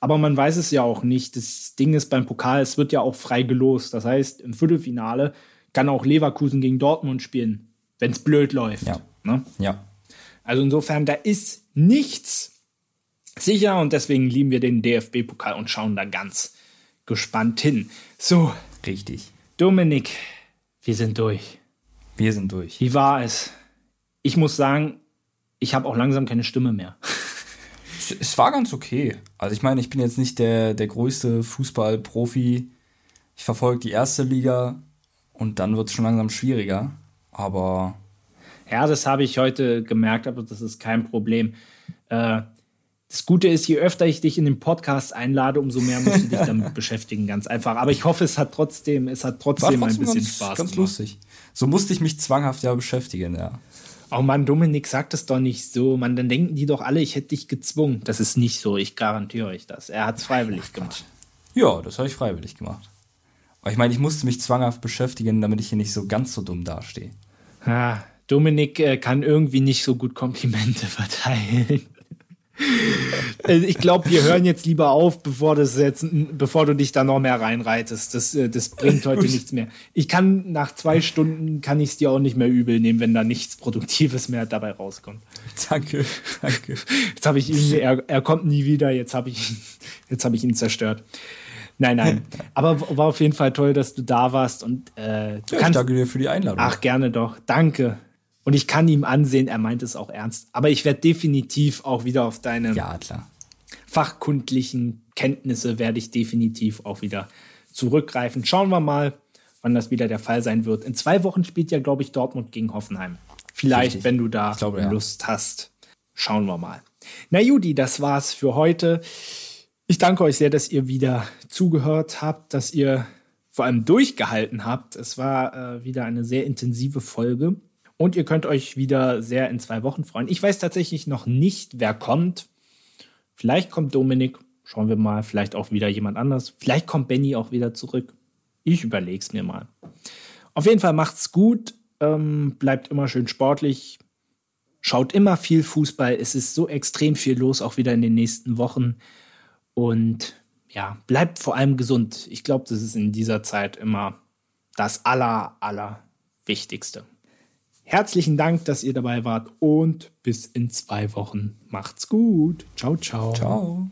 Aber man weiß es ja auch nicht. Das Ding ist beim Pokal, es wird ja auch frei gelost. Das heißt, im Viertelfinale kann auch Leverkusen gegen Dortmund spielen, wenn es blöd läuft. Ja. Ne? ja. Also insofern, da ist nichts sicher und deswegen lieben wir den DFB-Pokal und schauen da ganz gespannt hin. So. Richtig. Dominik, wir sind durch. Wir sind durch. Wie war es? Ich muss sagen, ich habe auch langsam keine Stimme mehr. Es, es, war ganz okay. Also ich meine, ich bin jetzt nicht der, der größte Fußballprofi. Ich verfolge die erste Liga und dann wird es schon langsam schwieriger. Aber. Ja, das habe ich heute gemerkt, aber das ist kein Problem. Äh, das Gute ist, je öfter ich dich in den Podcast einlade, umso mehr musst du dich damit beschäftigen, ganz einfach. Aber ich hoffe, es hat trotzdem, es hat trotzdem, trotzdem ein bisschen ganz, Spaß ganz gemacht. lustig. So musste ich mich zwanghaft ja beschäftigen, ja. Oh Mann, Dominik, sag das doch nicht so. Man, dann denken die doch alle, ich hätte dich gezwungen. Das ist nicht so, ich garantiere euch das. Er hat es freiwillig Ach, gemacht. Ja, das habe ich freiwillig gemacht. Aber ich meine, ich musste mich zwanghaft beschäftigen, damit ich hier nicht so ganz so dumm dastehe. Ah, Dominik äh, kann irgendwie nicht so gut Komplimente verteilen. Äh, ich glaube, wir hören jetzt lieber auf, bevor, das jetzt, bevor du dich da noch mehr reinreitest. Das, äh, das bringt heute nichts mehr. Ich kann nach zwei Stunden kann ich es dir auch nicht mehr übel nehmen, wenn da nichts Produktives mehr dabei rauskommt. Danke, danke. Jetzt habe ich ihn, er, er kommt nie wieder. Jetzt habe ich, jetzt habe ich ihn zerstört. Nein, nein. Aber war auf jeden Fall toll, dass du da warst und äh, du ja, kannst. Ich danke dir für die Einladung. Ach, gerne doch. Danke. Und ich kann ihm ansehen, er meint es auch ernst. Aber ich werde definitiv auch wieder auf deine ja, fachkundlichen Kenntnisse werde ich definitiv auch wieder zurückgreifen. Schauen wir mal, wann das wieder der Fall sein wird. In zwei Wochen spielt ja, glaube ich, Dortmund gegen Hoffenheim. Vielleicht, Richtig. wenn du da glaube, Lust ja. hast. Schauen wir mal. Na Judy, das war's für heute. Ich danke euch sehr, dass ihr wieder zugehört habt, dass ihr vor allem durchgehalten habt. Es war äh, wieder eine sehr intensive Folge. Und ihr könnt euch wieder sehr in zwei Wochen freuen. Ich weiß tatsächlich noch nicht, wer kommt. Vielleicht kommt Dominik, schauen wir mal. Vielleicht auch wieder jemand anders. Vielleicht kommt Benny auch wieder zurück. Ich überlege es mir mal. Auf jeden Fall macht's gut. Ähm, bleibt immer schön sportlich. Schaut immer viel Fußball. Es ist so extrem viel los, auch wieder in den nächsten Wochen. Und ja, bleibt vor allem gesund. Ich glaube, das ist in dieser Zeit immer das aller, aller Wichtigste. Herzlichen Dank, dass ihr dabei wart und bis in zwei Wochen. Macht's gut. Ciao, ciao. Ciao.